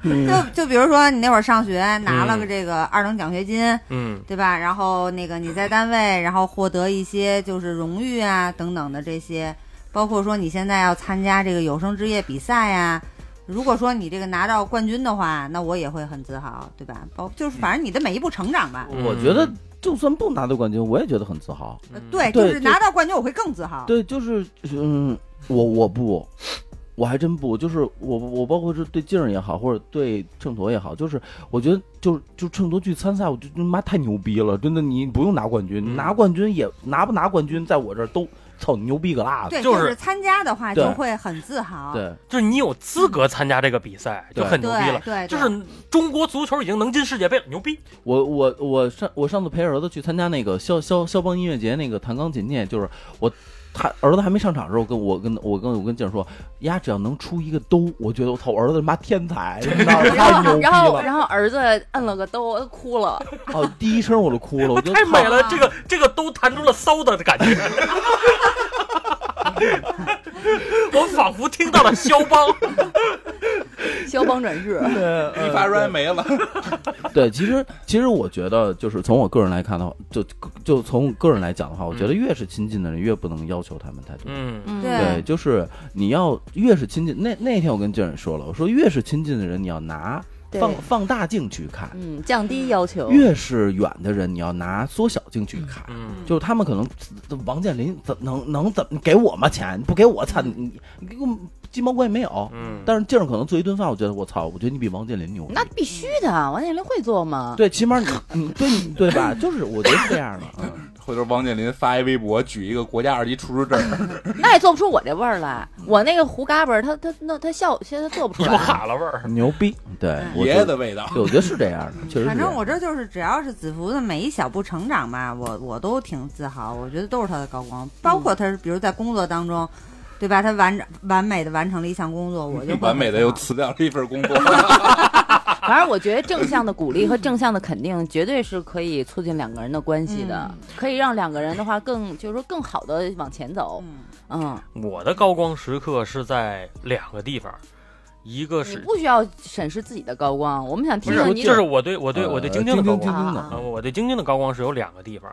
嗯就就比如说你那会儿上学拿了个这个二等奖学金，嗯对吧？然后那个你在单位，然后获得一些就是荣誉啊等等的这些，包括说你现在要参加这个有生之夜比赛呀、如果说你这个拿到冠军的话，那我也会很自豪，对吧？包就是反正你的每一步成长吧。我觉得就算不拿到冠军，我也觉得很自豪。呃对，就是拿到冠军我会更自豪。对，就是嗯，我我不，我还真不，就是我我包括是对静儿也好，或者对秤砣也好，就是我觉得就就秤砣去参赛，我就他妈太牛逼了，真的，你不用拿冠军，嗯拿冠军也拿不拿冠军，在我这儿都操牛逼个拉的。对，就就是是参加的话就会很自豪。对，就是你有资格参加这个比赛，就很牛逼了。对，对就是中国足球已经能进世界杯了，牛逼！我我我上我上次陪儿子去参加那个肖肖肖邦音乐节那个弹钢琴去，就是我他儿子还没上场的时候，跟我跟我跟我跟静说，丫只要能出一个兜，我觉得我操，我儿子他妈天才，然后然后。然后儿子摁了个兜，哭了。哦，第一声我就哭了，我觉得太美了，这个这个都弹出了骚的感觉。我仿佛听到了肖邦，肖邦转世，一发出来没了。对，其实其实我觉得，就是从我个人来看的话，就就从个人来讲的话，我觉得越是亲近的人，越不能要求他们太多。嗯嗯对对，就是你要越是亲近，那那天我跟静儿说了，我说越是亲近的人，你要拿放放大镜去看；嗯，降低要求。越是远的人，你要拿缩小镜去看。嗯就是他们可能，王健林怎能能怎么给我吗钱？不给我操你，你给我鸡毛关系没有。嗯，但是静儿可能做一顿饭，我觉得我操，我觉得你比王健林牛。那必须的，王健林会做吗？对，起码你你对你对吧？就是我觉得是这样的。嗯，回头王健林发一微博，举一个国家二级厨师证，那也做不出我这味儿来。我那个胡嘎巴儿，他他那他笑，现在做不出有来。哈了味儿。牛逼。对，爷爷的味道。对，我觉得是这样的，确实。反正我这就是，只要是子服的每一小步成长吧，我我都挺自豪。我觉得都是他的高光，包括他是比如在工作当中，对吧？他完完美的完成了一项工作，我就完美的又辞掉了一份工作。反正我觉得正向的鼓励和正向的肯定，绝对是可以促进两个人的关系的，嗯可以让两个人的话更，就是说更好的往前走。嗯，嗯，我的高光时刻是在两个地方，一个你是不需要审视自己的高光，我们想听听你就是我对我对呃我对晶晶的高光晶晶晶的啊啊，我对晶晶的高光是有两个地方，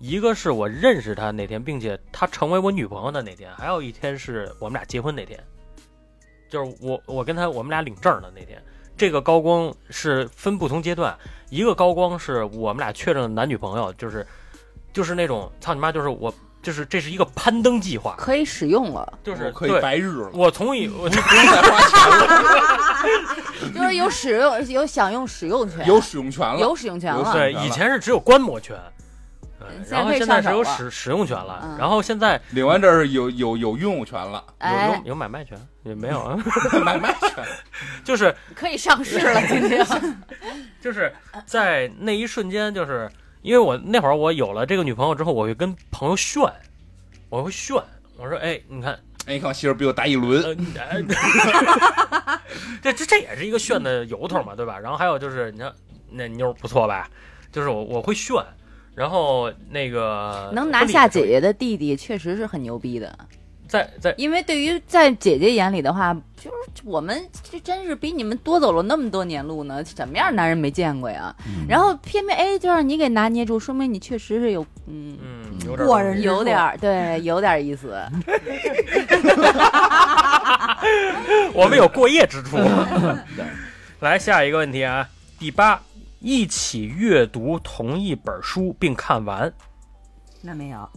一个是我认识他那天，并且他成为我女朋友的那天，还有一天是我们俩结婚那天，就是我我跟他我们俩领证的那天。这个高光是分不同阶段，一个高光是我们俩确认男女朋友，就是就是那种操你妈，就是我就是这是一个攀登计划，可以使用了，就是可以对白日了，我从以 我不用再花钱了，就是有使用有享用使用权，有使用权了。有使用权了。对，以前是只有观摩权，然后现在是有使使用权了嗯，然后现在领完证儿有有有拥有权了，有哎有，有买卖权也没有啊，买卖权。就是可以上市了，今天。就是在那一瞬间，就是因为我那会儿我有了这个女朋友之后，我会跟朋友炫，我会炫，我说哎，你看，哎，你看我媳妇儿比我大一轮，这这这也是一个炫的由头嘛，对吧？然后还有就是，你看那妞儿不错吧？就是我我会炫，然后那个能拿下姐姐，的弟弟，确实是很牛逼的。在在因为对于在姐姐眼里的话，就是我们这真是比你们多走了那么多年路呢，什么样的男人没见过呀？嗯然后偏偏哎，就让你给拿捏住，说明你确实是有嗯。嗯有点过人有点对，有点意思。我们有过夜之处。来下一个问题啊，第八，一起阅读同一本书并看完。那没有，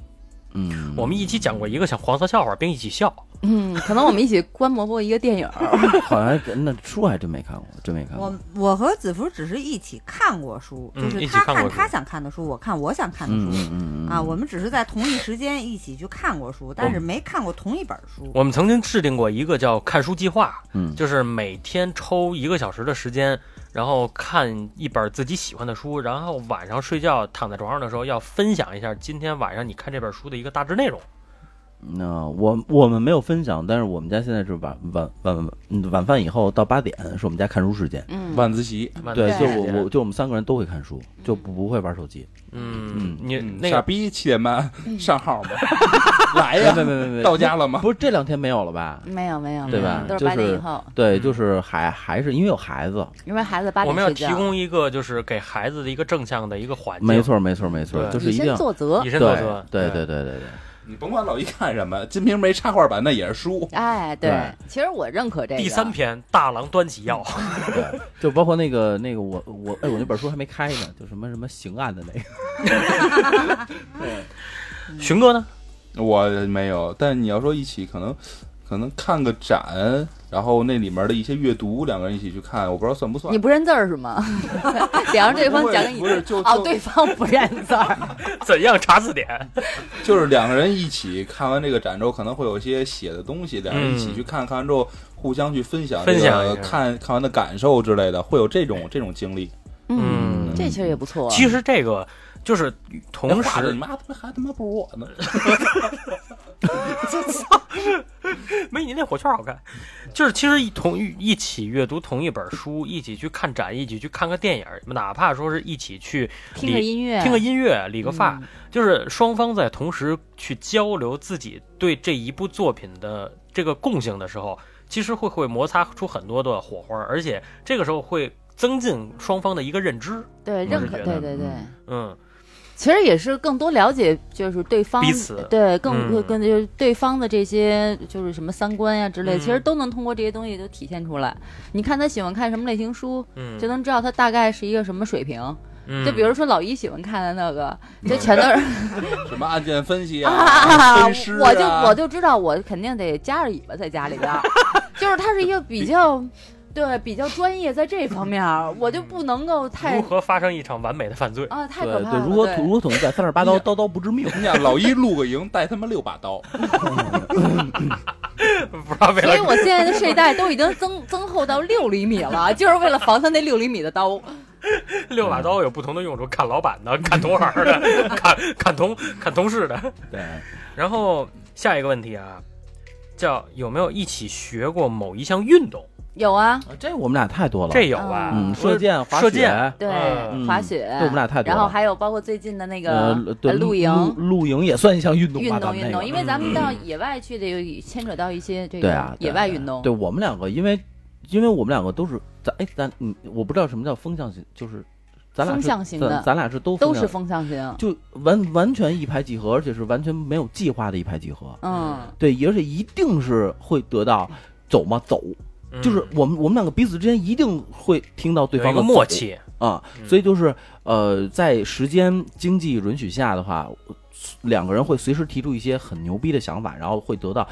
嗯，我们一起讲过一个小黄色笑话，并一起笑。嗯，可能我们一起观摩过一个电影儿。好像那书还真没看过，真没看过我。我和子福只是一起看过书，嗯就是他看他想看的书，我看我想看的嗯书。嗯嗯嗯啊，我们只是在同一时间一起去看过书，但是没看过同一本书。我们曾经制定过一个叫看书计划，嗯就是每天抽一个小时的时间，然后看一本自己喜欢的书，然后晚上睡觉躺在床上的时候要分享一下今天晚上你看这本书的一个大致内容。那我我们没有分享，但是我们家现在是晚晚晚晚饭以后到八点是我们家看书时间。嗯，晚自习，对，晚就自习我我就我们三个人都会看书，就不不会玩手机。嗯嗯，你嗯那个傻逼七点半上号吗。来呀，没没没没到家了吗？不是这两天没有了吧？没有没有，对吧？没有都是就是八点以后，对，嗯就是还还是因为有孩子，因为孩子八我们要提供一个就是给孩子的一个正向的一个环境，没，错没错没错，就是一定要作则。以。身对作则，对对对对对，你甭管老一看什么，《金瓶梅》插画版那也是书，哎，对对，其实我认可这个。第三篇大郎端起药，对，就包括那个那个我我哎我那本书还没开呢，就什么什么刑案的那个，对，熊哥呢？我没有。但你要说一起，可能可能看个展，然后那里面的一些阅读，两个人一起去看，我不知道算不算你。不认字儿是吗？得让对方讲给你不是就哦，对方不认字儿。怎样查字典？就是两个人一起看完这个展之后，可能会有一些写的东西，两人一起嗯去看看完之后，互相去分享这个分享看看完的感受之类的，会有这种这种经历。嗯这其实也不错。其实这个就是同时你妈他妈还他妈不如我呢。没你那火圈好看，就是其实一同一起阅读同一本书，一起去看展，一起去看个电影，哪怕说是一起去听个音乐，听个音乐、理个发，嗯就是双方在同时去交流自己对这一部作品的这个共性的时候，其实会会摩擦出很多的火花，而且这个时候会增进双方的一个认知。对认可，对对对。嗯，其实也是更多了解，就是对方彼此。对更嗯。更就是对方的这些就是什么三观呀之类，嗯。其实都能通过这些东西都体现出来。你看他喜欢看什么类型书，嗯，就能知道他大概是一个什么水平。嗯。就比如说老一喜欢看的那个，就全都是 什么案件分析啊，分尸啊，我就我就知道我肯定得夹着尾巴在家里边儿，就是他是一个比较。对，比较专业在这方面，我就不能够太如何发生一场完美的犯罪？啊，太对可怕了。对，如果对如果统一在三十八刀，刀刀不致命。你想老一露个营，带他妈六把刀，不知道为所以了我现在的睡袋都已经增增厚到六厘米了，就是为了防他那六厘米的刀。六把刀有不同的用处，砍老板的，砍同行的，砍砍同砍同事的。对，然后下一个问题啊，叫有没有一起学过某一项运动？有啊，这我们俩太多了。这有吧？嗯，射箭、滑雪射箭，对，嗯滑雪，对我们俩太多了。然后还有包括最近的那个露营。露营也算一项运动吧？运动运动，因为咱们嗯到野外去的，有牵扯到一些这个对啊，对野外运动。对我们两个，因为因为我们两个都是咱哎咱嗯，我不知道什么叫风向型，就是咱俩是风向型的咱咱俩是都都是风向型。就完完全一拍即合，而且是完全没有计划的一拍即合。嗯，对，而且一定是会得到走嘛？走，嗯就是我们我们两个彼此之间一定会听到对方的默契。啊，嗯。所以就是呃，在时间经济允许下的话，两个人会随时提出一些很牛逼的想法，然后会得到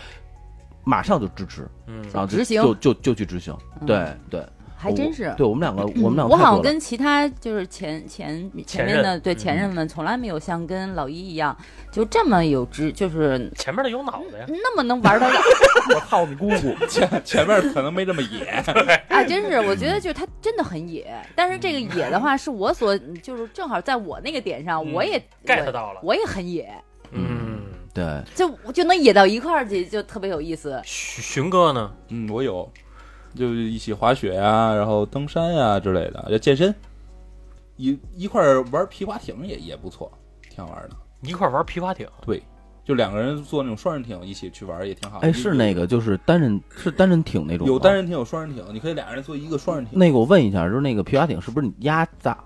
马上就支持，嗯，然后就执行。就就就去执行。嗯。对对，还真是。对我们两个，我们两个我好像跟其他就是前前前面的对嗯前任们，从来没有像跟老一一样，就这么有知，就是前面的有脑子呀。那么能玩得了。我操你姑姑！前前面可能没这么野，啊，真是，我觉得就是他真的很野，但是这个野的话，是我所就是正好在我那个点上，嗯我也 get 到了我也很野，嗯，对，就就能野到一块儿去，就特别有意思。寻寻哥呢？嗯，我有，就一起滑雪呀、然后登山呀、之类的，要健身，一一块儿玩皮划艇也也不错，挺好玩的。一块儿玩皮划艇，对，就两个人坐那种双人艇一起去玩也挺好。哎，是那个就是单人是单人艇那种，有单人艇有双人艇，你可以俩人坐一个双人艇。那个我问一下，就是那个皮划艇是不是你压砸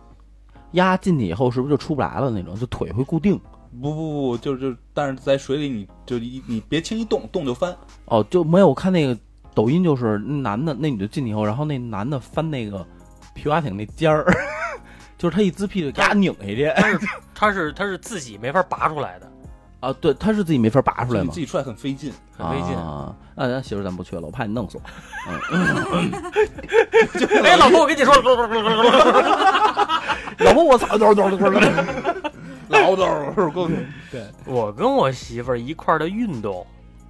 压进去以后是不是就出不来了那种？就腿会固定？不不不，就就但是在水里你就一你别轻易动，动就翻。哦，就没有我看那个抖音，就是男的那女的进去以后，然后那男的翻那个皮划艇那尖儿，就是他一滋屁就给他拧下去 他是他是他是自己没法拔出来的，啊！对，他是自己没法拔出来嘛自？己出来很费劲。很费劲。啊！那咱媳妇儿咱不去了，我怕你弄死我。哎，老婆，我跟你说，老婆，我操！老豆儿够我跟我媳妇儿一块儿的运动，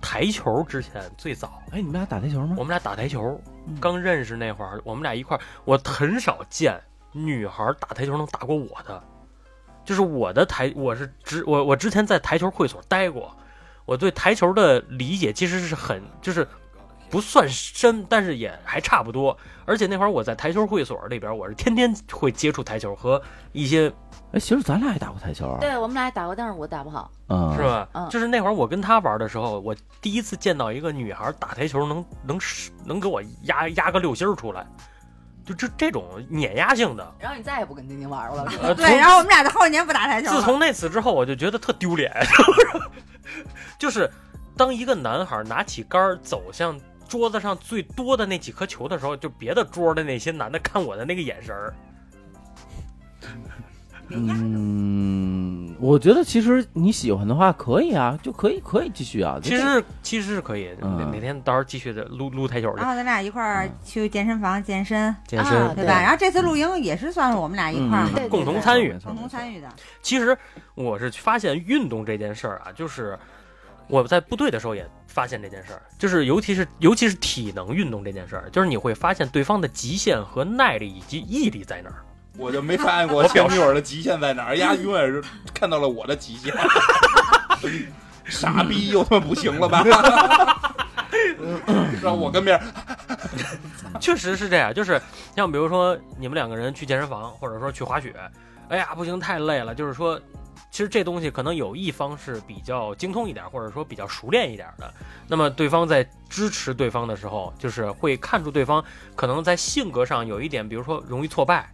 台球之前最早，哎，你们俩打台球吗？我？们俩打台球嗯，刚认识那会儿，我们俩一块儿，我很少见女孩打台球能打过我的，就是我的台，我是之我我之前在台球会所待过，我对台球的理解其实是很就是不算深，但是也还差不多。而且那会儿我在台球会所里边，我是天天会接触台球和一些哎，其实咱俩也打过台球啊，对我们俩也打过，但是我打不好。嗯，是？吧？嗯就是那会儿我跟他玩的时候，我第一次见到一个女孩打台球能能能给我压压个六星儿出来，就这这种碾压性的。然后你再也不跟丁丁玩了，呃，对，然后我们俩就好几年不打台球了。自从那次之后，我就觉得特丢脸，就是当一个男孩拿起杆儿走向桌子上最多的那几颗球的时候，就别的桌的那些男的看我的那个眼神儿，嗯，我觉得其实你喜欢的话可以啊，就可以可以继续啊。其实其实是可以，嗯。哪哪天到时候继续的撸撸台球去。然，后咱俩一块儿去健身房健身，健身。啊对吧？然后这次露营也是算是我们俩一块儿共同参与。共同参与的。其实我是发现运动这件事儿啊，就是我在部队的时候也发现这件事儿，就是尤其是尤其是体能运动这件事儿，就是你会发现对方的极限和耐力以及毅力在哪儿。我就没发现过前女友的极限在哪儿，丫永远是看到了我的极限。傻逼又他妈不行了吧？让我跟别人确实是这样，就是像比如说你们两个人去健身房，或者说去滑雪，哎呀不行太累了，就是说。其实这东西可能有一方是比较精通一点，或者说比较熟练一点的。那么对方在支持对方的时候，就是会看出对方可能在性格上有一点，比如说容易挫败。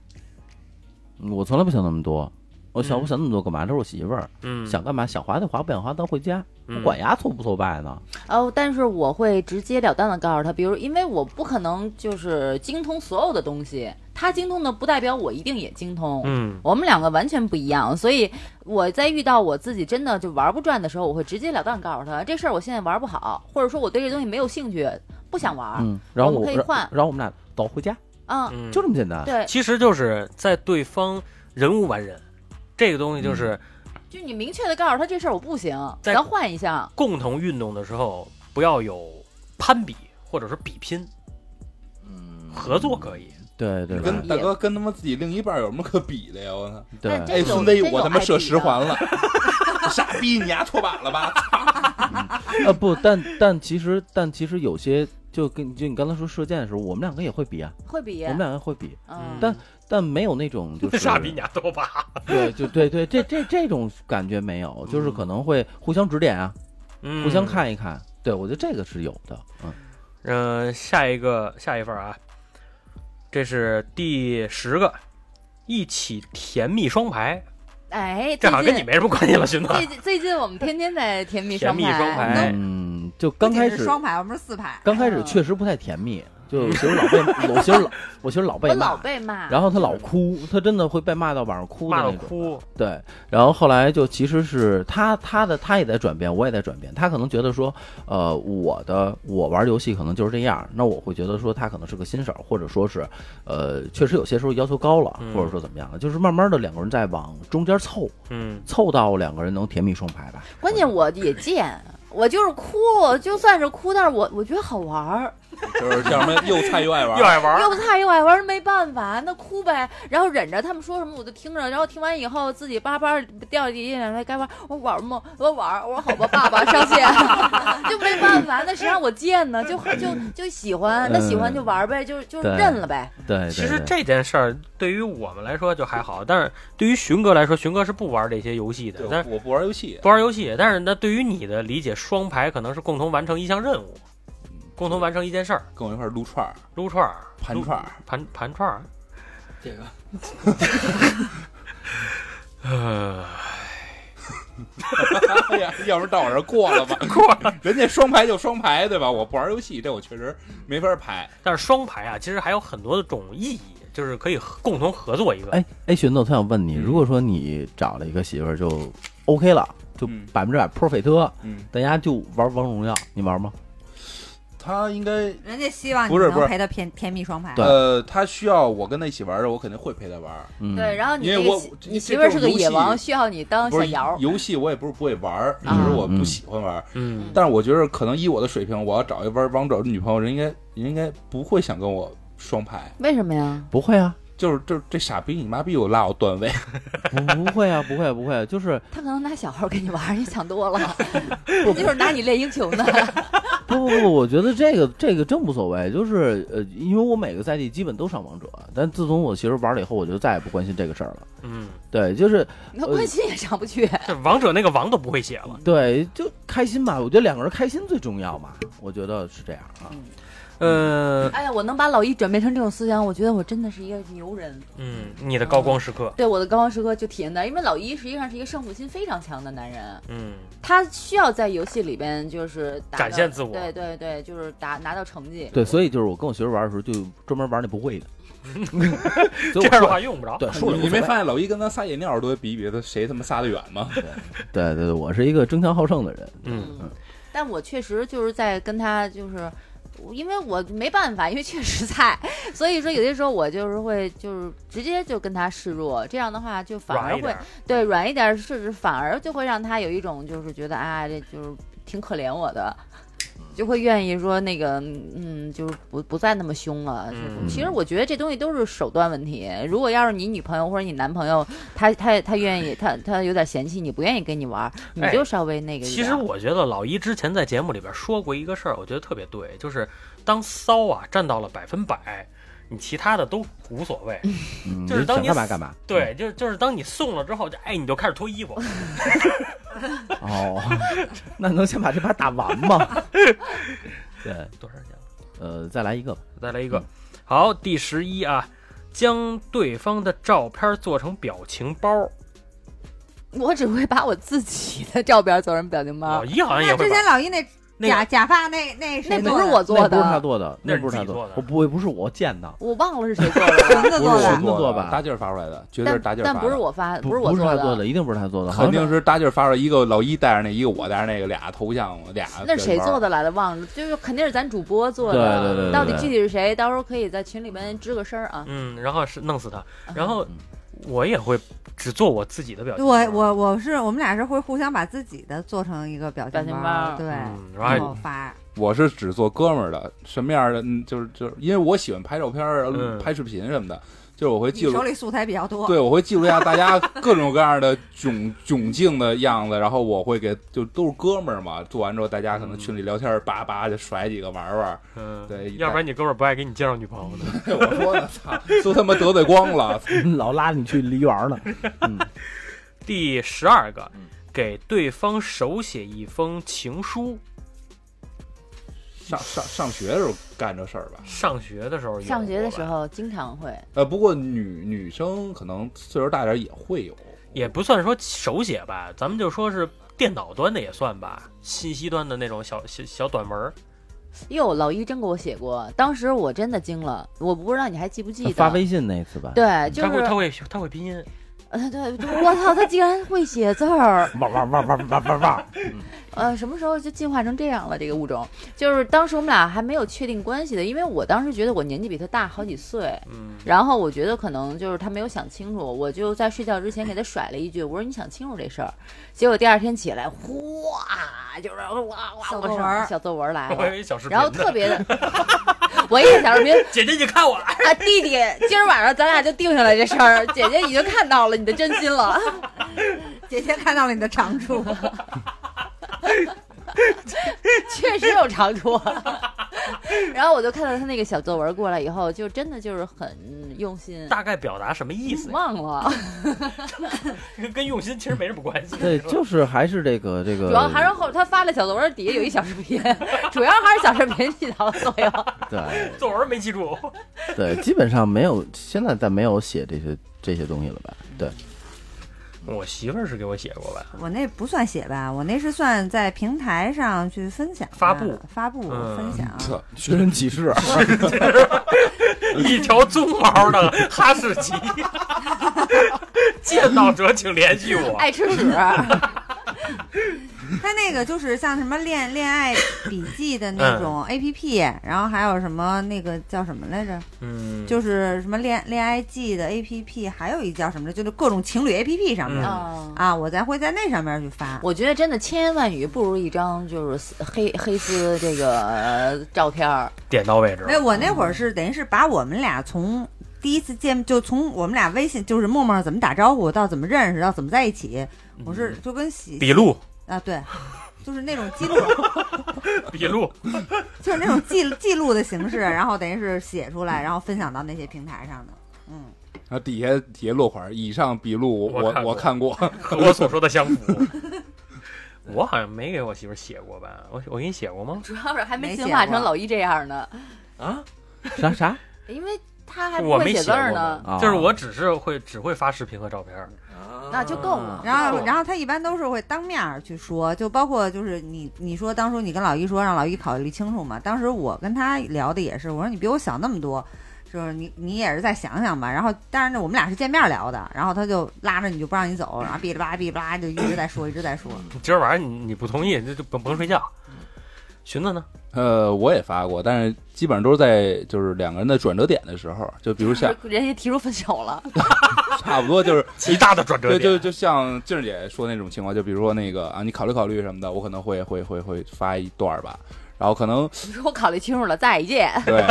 我从来不想那么多，我想嗯我想那么多干嘛？这是我媳妇儿，嗯，想干嘛想滑就滑，不想滑咱回家，我嗯管丫挫不挫败呢。哦，但是我会直截了当的告诉他，比如因为我不可能就是精通所有的东西，他精通的不代表我一定也精通。嗯我们两个完全不一样，所以我在遇到我自己真的就玩不转的时候，我会直截了当告诉他，这事儿我现在玩不好，或者说我对这东西没有兴趣，不想玩。嗯，然后我们可以换然后我们俩走回家，嗯，嗯，就这么简单。对，其实就是在对方人无完人，这个东西就是就你明确的告诉他这事儿我不行，咱换一项。共同运动的时候不要有攀比或者是比拼，嗯，合作可以。对对对跟大哥跟他妈自己另一半有什么可比的呀？我操！对，这哎，种孙子，我他妈射十环了，傻逼，你丫脱板了吧？啊 不，但但其实但其实有些就跟就你刚才说射箭的时候，我们两个也会比啊，会比，我们两个会比，嗯，但但没有那种就是傻逼俩多吧？对，就对对，这这这种感觉没有，就是可能会互相指点啊，嗯互相。看一看。对，我觉得这个是有的。嗯，嗯、下一个下一份啊，这是第十个，一起甜蜜双排，哎，这好像跟你没什么关系了，寻子。最近最近我们天天在甜蜜甜蜜双排嗯，就刚开始是双排，我们是四排。刚开始确实不太甜蜜，就 我媳妇老被我媳妇老我媳妇老被骂老骂，被骂，然后她老哭，她真的会被骂到晚上哭的那种。哭，对，然后后来就其实是他他的他也在转变，我也在转变。他可能觉得说，呃，我的我玩游戏可能就是这样，那我会觉得说他可能是个新手，或者说是，呃，确实有些时候要求高了，嗯或者说怎么样的，就是慢慢的两个人在往中间凑，嗯，凑到两个人能甜蜜双排吧。关键我也贱，我就是哭，就算是哭，但是我我觉得好玩儿，就是叫什么又菜又爱玩又，爱玩，又菜又爱玩，没办法，那哭呗，然后忍着他们说什么我就听着，然后听完以后自己叭叭掉地下来该玩，我玩吗？我玩，我说好吧，爸爸上线，就没办法，那谁让我贱呢？就就就喜欢，那喜欢就玩儿呗，就就认了呗。对对其实这件事儿对于我们来说就还好，但是对于寻哥来说，寻哥是不玩这些游戏的，但是我不玩游戏，不玩游戏。但是那，对于你的理解，双排可能是共同完成一项任务，共同完成一件事儿，跟我一块儿撸串儿、撸串儿、盘串儿。盘盘串儿。这个呃，哎呀，要不然到我这儿过了吧？过了，人家双排就双排，对吧？我不玩游戏，这我确实没法排。但是双排啊，其实还有很多的种意义，就是可以共同合作一个。哎哎，寻子，我特想问你，嗯如果说你找了一个媳妇儿就 OK 了，就嗯百分之百 perfect，嗯，大家就玩王者荣耀，你玩吗？他应该人家希望你不是不是能陪他甜甜蜜双排。对呃，他需要我跟他一起玩的，我肯定会陪他玩。嗯，对，然后你因为我这个媳这你媳妇儿是个野王，需要你当小瑶。游戏，我也不是不会玩儿，只啊是我不喜欢玩儿。嗯，但是我觉得可能以我的水平，我要找一玩王者的女朋友，人应该人应该不会想跟我双排。为什么呀？不会啊，就是就是这傻逼，你妈逼我拉我段位，不不会啊，不会不会，就是他可能拿小号跟你玩儿，你想多了，就是拿你练英雄呢。不不不，我觉得这个这个真无所谓，就是呃，因为我每个赛季基本都上王者，但自从我媳妇玩了以后，我就再也不关心这个事儿了。嗯，对，就是那关心也上不去。这王者那个王都不会写了。对，就开心吧。我觉得两个人开心最重要嘛，我觉得是这样啊。呃，哎呀，我能把老一转变成这种思想，我觉得我真的是一个牛人。嗯，你的高光时刻，对我的高光时刻就体现在，因为老一实际上是一个胜负心非常强的男人，嗯，他需要在游戏里边就是展现自我对对对，就是达拿到成绩。对，所以就是我跟我媳妇玩的时候，就专门玩那不会的。这样的话用不着。对，说你没发现老一跟咱撒野尿都比一比他谁他妈撒的远吗？对对对，我是一个争强好胜的人。嗯，但我确实就是在跟他就是。因为我没办法，因为确实菜，所以说有些时候我就是会就是直接就跟他示弱，这样的话就反而会软。对软一点，甚至反而就会让他有一种就是觉得啊，这就是挺可怜我的，就会愿意说那个嗯，就是不不再那么凶了。嗯其实我觉得这东西都是手段问题。如果要是你女朋友或者你男朋友，他他他愿意，他他有点嫌弃你，不愿意跟你玩，你哎就稍微那个一点。其实我觉得老一之前在节目里边说过一个事儿，我觉得特别对，就是当骚啊占到了百分百，你其他的都无所谓。嗯，就是当你想干嘛干嘛。对，就是就是当你送了之后，就哎你就开始脱衣服。哦，那能先把这把打完吗？对，多少钱？呃，再来一个吧。再来一个。好，第十一啊，将对方的照片做成表情包。我只会把我自己的照片做成表情包老，一好像也会之前老一那假那个假发那那那不是做的我做那不是他的，做的，那不是他做的我不不是我见的，我忘了是谁做的，裙子做不是的大劲儿发出来的，绝对是大但但劲儿发的。不是我发，不是我的，是他做的，一定不是他做的，肯定是大劲儿发出来一个老一带着那，一个我带着那个俩头像，俩那是谁做的？来的？忘了，就是肯定是咱主播做对的。对对对，到底具体是谁？到时候可以在群里面吱个声儿啊。嗯，然后是弄死他，然后我也会只做我自己的表情包。我我我是我们俩是会互相把自己的做成一个表表情包，包对，嗯，然然后后发。我是只做哥们儿的，什么样的？嗯，就是就是，因为我喜欢拍照片拍视频什么的，就是我会记录手里素材比较多，对，我会记录一下大家各种各样的窘窘境的样子，然后我会给，就都是哥们儿嘛。做完之后，大家可能群里聊天，叭叭就甩几个玩玩。嗯，对要不然你哥们儿不爱给你介绍女朋友呢。我说呢，操，都他妈得罪光了。老拉你去梨园呢。嗯，第十二个嗯，给对方手写一封情书。上上上学的时候干这事儿吧。上学的时候有，上学的时候经常会，呃，不过女女生可能岁数大点也会有。也不算说手写吧，咱们就说是电脑端的也算吧，信息端的那种小小小短文儿。哟，老一真给我写过，当时我真的惊了，我不知道你还记不记得？发微信那次吧，对，就是他会他会他会拼音，呃，对，我操，他竟然会写字儿，哇哇哇哇哇哇哇！呃，什么时候就进化成这样了？这个物种，就是当时我们俩还没有确定关系的，因为我当时觉得我年纪比他大好几岁，嗯，然后我觉得可能就是他没有想清楚，我就在睡觉之前给他甩了一句，我说你想清楚这事儿。结果第二天起来，哗，就是哇哇小作文小作文来了，为小视频，然后特别的，我一看小视频姐姐你看我，啊，弟弟，今儿晚上咱俩就定下来这事儿，姐姐已经看到了你的真心了。姐姐看到了你的长处，确实有长处。然后我就看到他那个小作文过来以后，就真的就是很用心。大概表达什么意思呀？忘了，跟用心其实没什么关系。对，就是还是这个这个，主要还是后他发了小作文底下有一小视频，主要还是小视频起到了作用。对作文没记住，对，基本上没有，现在再没有写这些这些东西了吧？对，我媳妇儿是给我写过吧？我那不算写吧，我那是算在平台上去分享、发布发布、嗯分享。操寻人启事，一条棕毛的哈士奇，见到者请联系我。爱吃屎，它那个就是像什么恋恋爱笔记的那种 A P P，、然后还有什么那个叫什么来着？嗯，就是什么恋恋爱记的 A P P，还有一叫什么的，就是各种情侣 A P P 上面、嗯啊。啊，我才会在那上面去发。我觉得真的千言万语不如一张就是黑黑丝这个呃照片儿。点到为止哎，。我那会儿是等于是把我们俩从第一次见，就从我们俩微信就是陌陌怎么打招呼，到怎么认识，到怎么在一起，我是就跟喜笔录，啊，对，就是那种记录，笔录，就是那种记记录的形式，然后等于是写出来，然后分享到那些平台上的。嗯，然后底下底下落款儿，以上笔录我我看过我看过，和我所说的相符。我好像没给我媳妇写过吧？我我给你写过吗？主要是还没没进化成老一这样呢，啊，啥啥因为他还不会我没写写字儿呢，啊？就是我只是会只会发视频和照片儿。那就够了。然后然后他一般都是会当面儿去说，就包括就是你你说当初你跟老一说让老一考虑清楚嘛，当时我跟他聊的也是，我说你比我小那么多。就是你，你也是再想想吧。然后，但是呢，我们俩是见面聊的，然后他就拉着你就不让你走，然后哔哩吧哔哩吧就一直在说，一直在说。今儿晚上你你不同意，就就甭甭睡觉。寻子呢？呃，我也发过，但是基本上都是在就是两个人的转折点的时候，就比如像 人家提出分手了，差不多就是 极大的转折对，就就像静儿姐说那种情况，就比如说那个啊，你考虑考虑什么的，我可能会会会会发一段儿吧，然后可能你说我考虑清楚了，再见。对，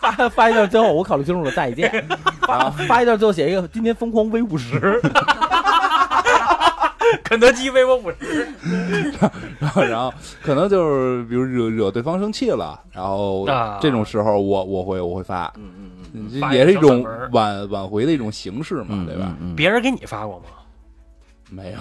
发发一段最后我考虑清楚了，再见。发发一段最后写一个今天疯狂 V 五十，肯德基微我五十，然后然后可能就是比如惹惹对方生气了，然后啊。这种时候我我会我会发，嗯嗯这也是一种挽挽回的一种形式嘛，嗯，对吧？？嗯，别人给你发过吗？没有，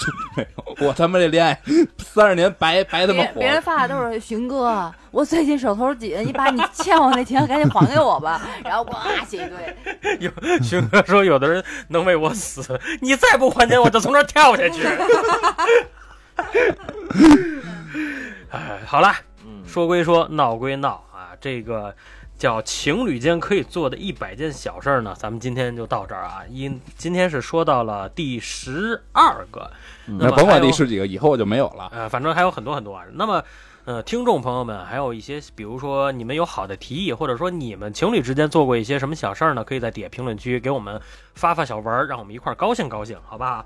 真没有，我他妈这恋爱三十年白白他妈火别别人发的都是寻哥，我最近手头紧，你把你欠我那钱赶紧还给我吧。然后呱写一堆，有寻哥说，有的人能为我死，你再不还钱，我就从这跳下去。哎，好了，嗯说归说，闹归闹啊，这个叫情侣间可以做的一百件小事儿呢，咱们今天就到这儿啊。因今天是说到了第十二个，嗯那甭管第十几个，以后就没有了。呃，反正还有很多很多啊。那么，呃，听众朋友们，还有一些，比如说你们有好的提议，或者说你们情侣之间做过一些什么小事儿呢？可以在底下评论区给我们发发小文儿，让我们一块儿高兴高兴，好不好？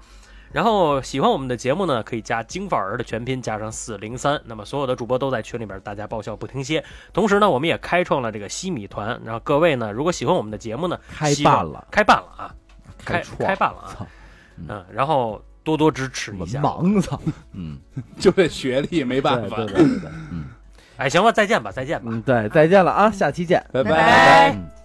然后喜欢我们的节目呢，可以加金范儿的全拼加上四零三。那么所有的主播都在群里边，大家爆笑不停歇。同时呢，我们也开创了这个西米团，然后各位呢，如果喜欢我们的节目呢，开办了，开办了啊，开开办了啊，嗯，然后多多支持一文下。盲子，嗯，就这学历没办法。对对，对对对，嗯。哎，行了，再见吧，再见吧。嗯，对，再见了啊，下期见。拜。拜拜。嗯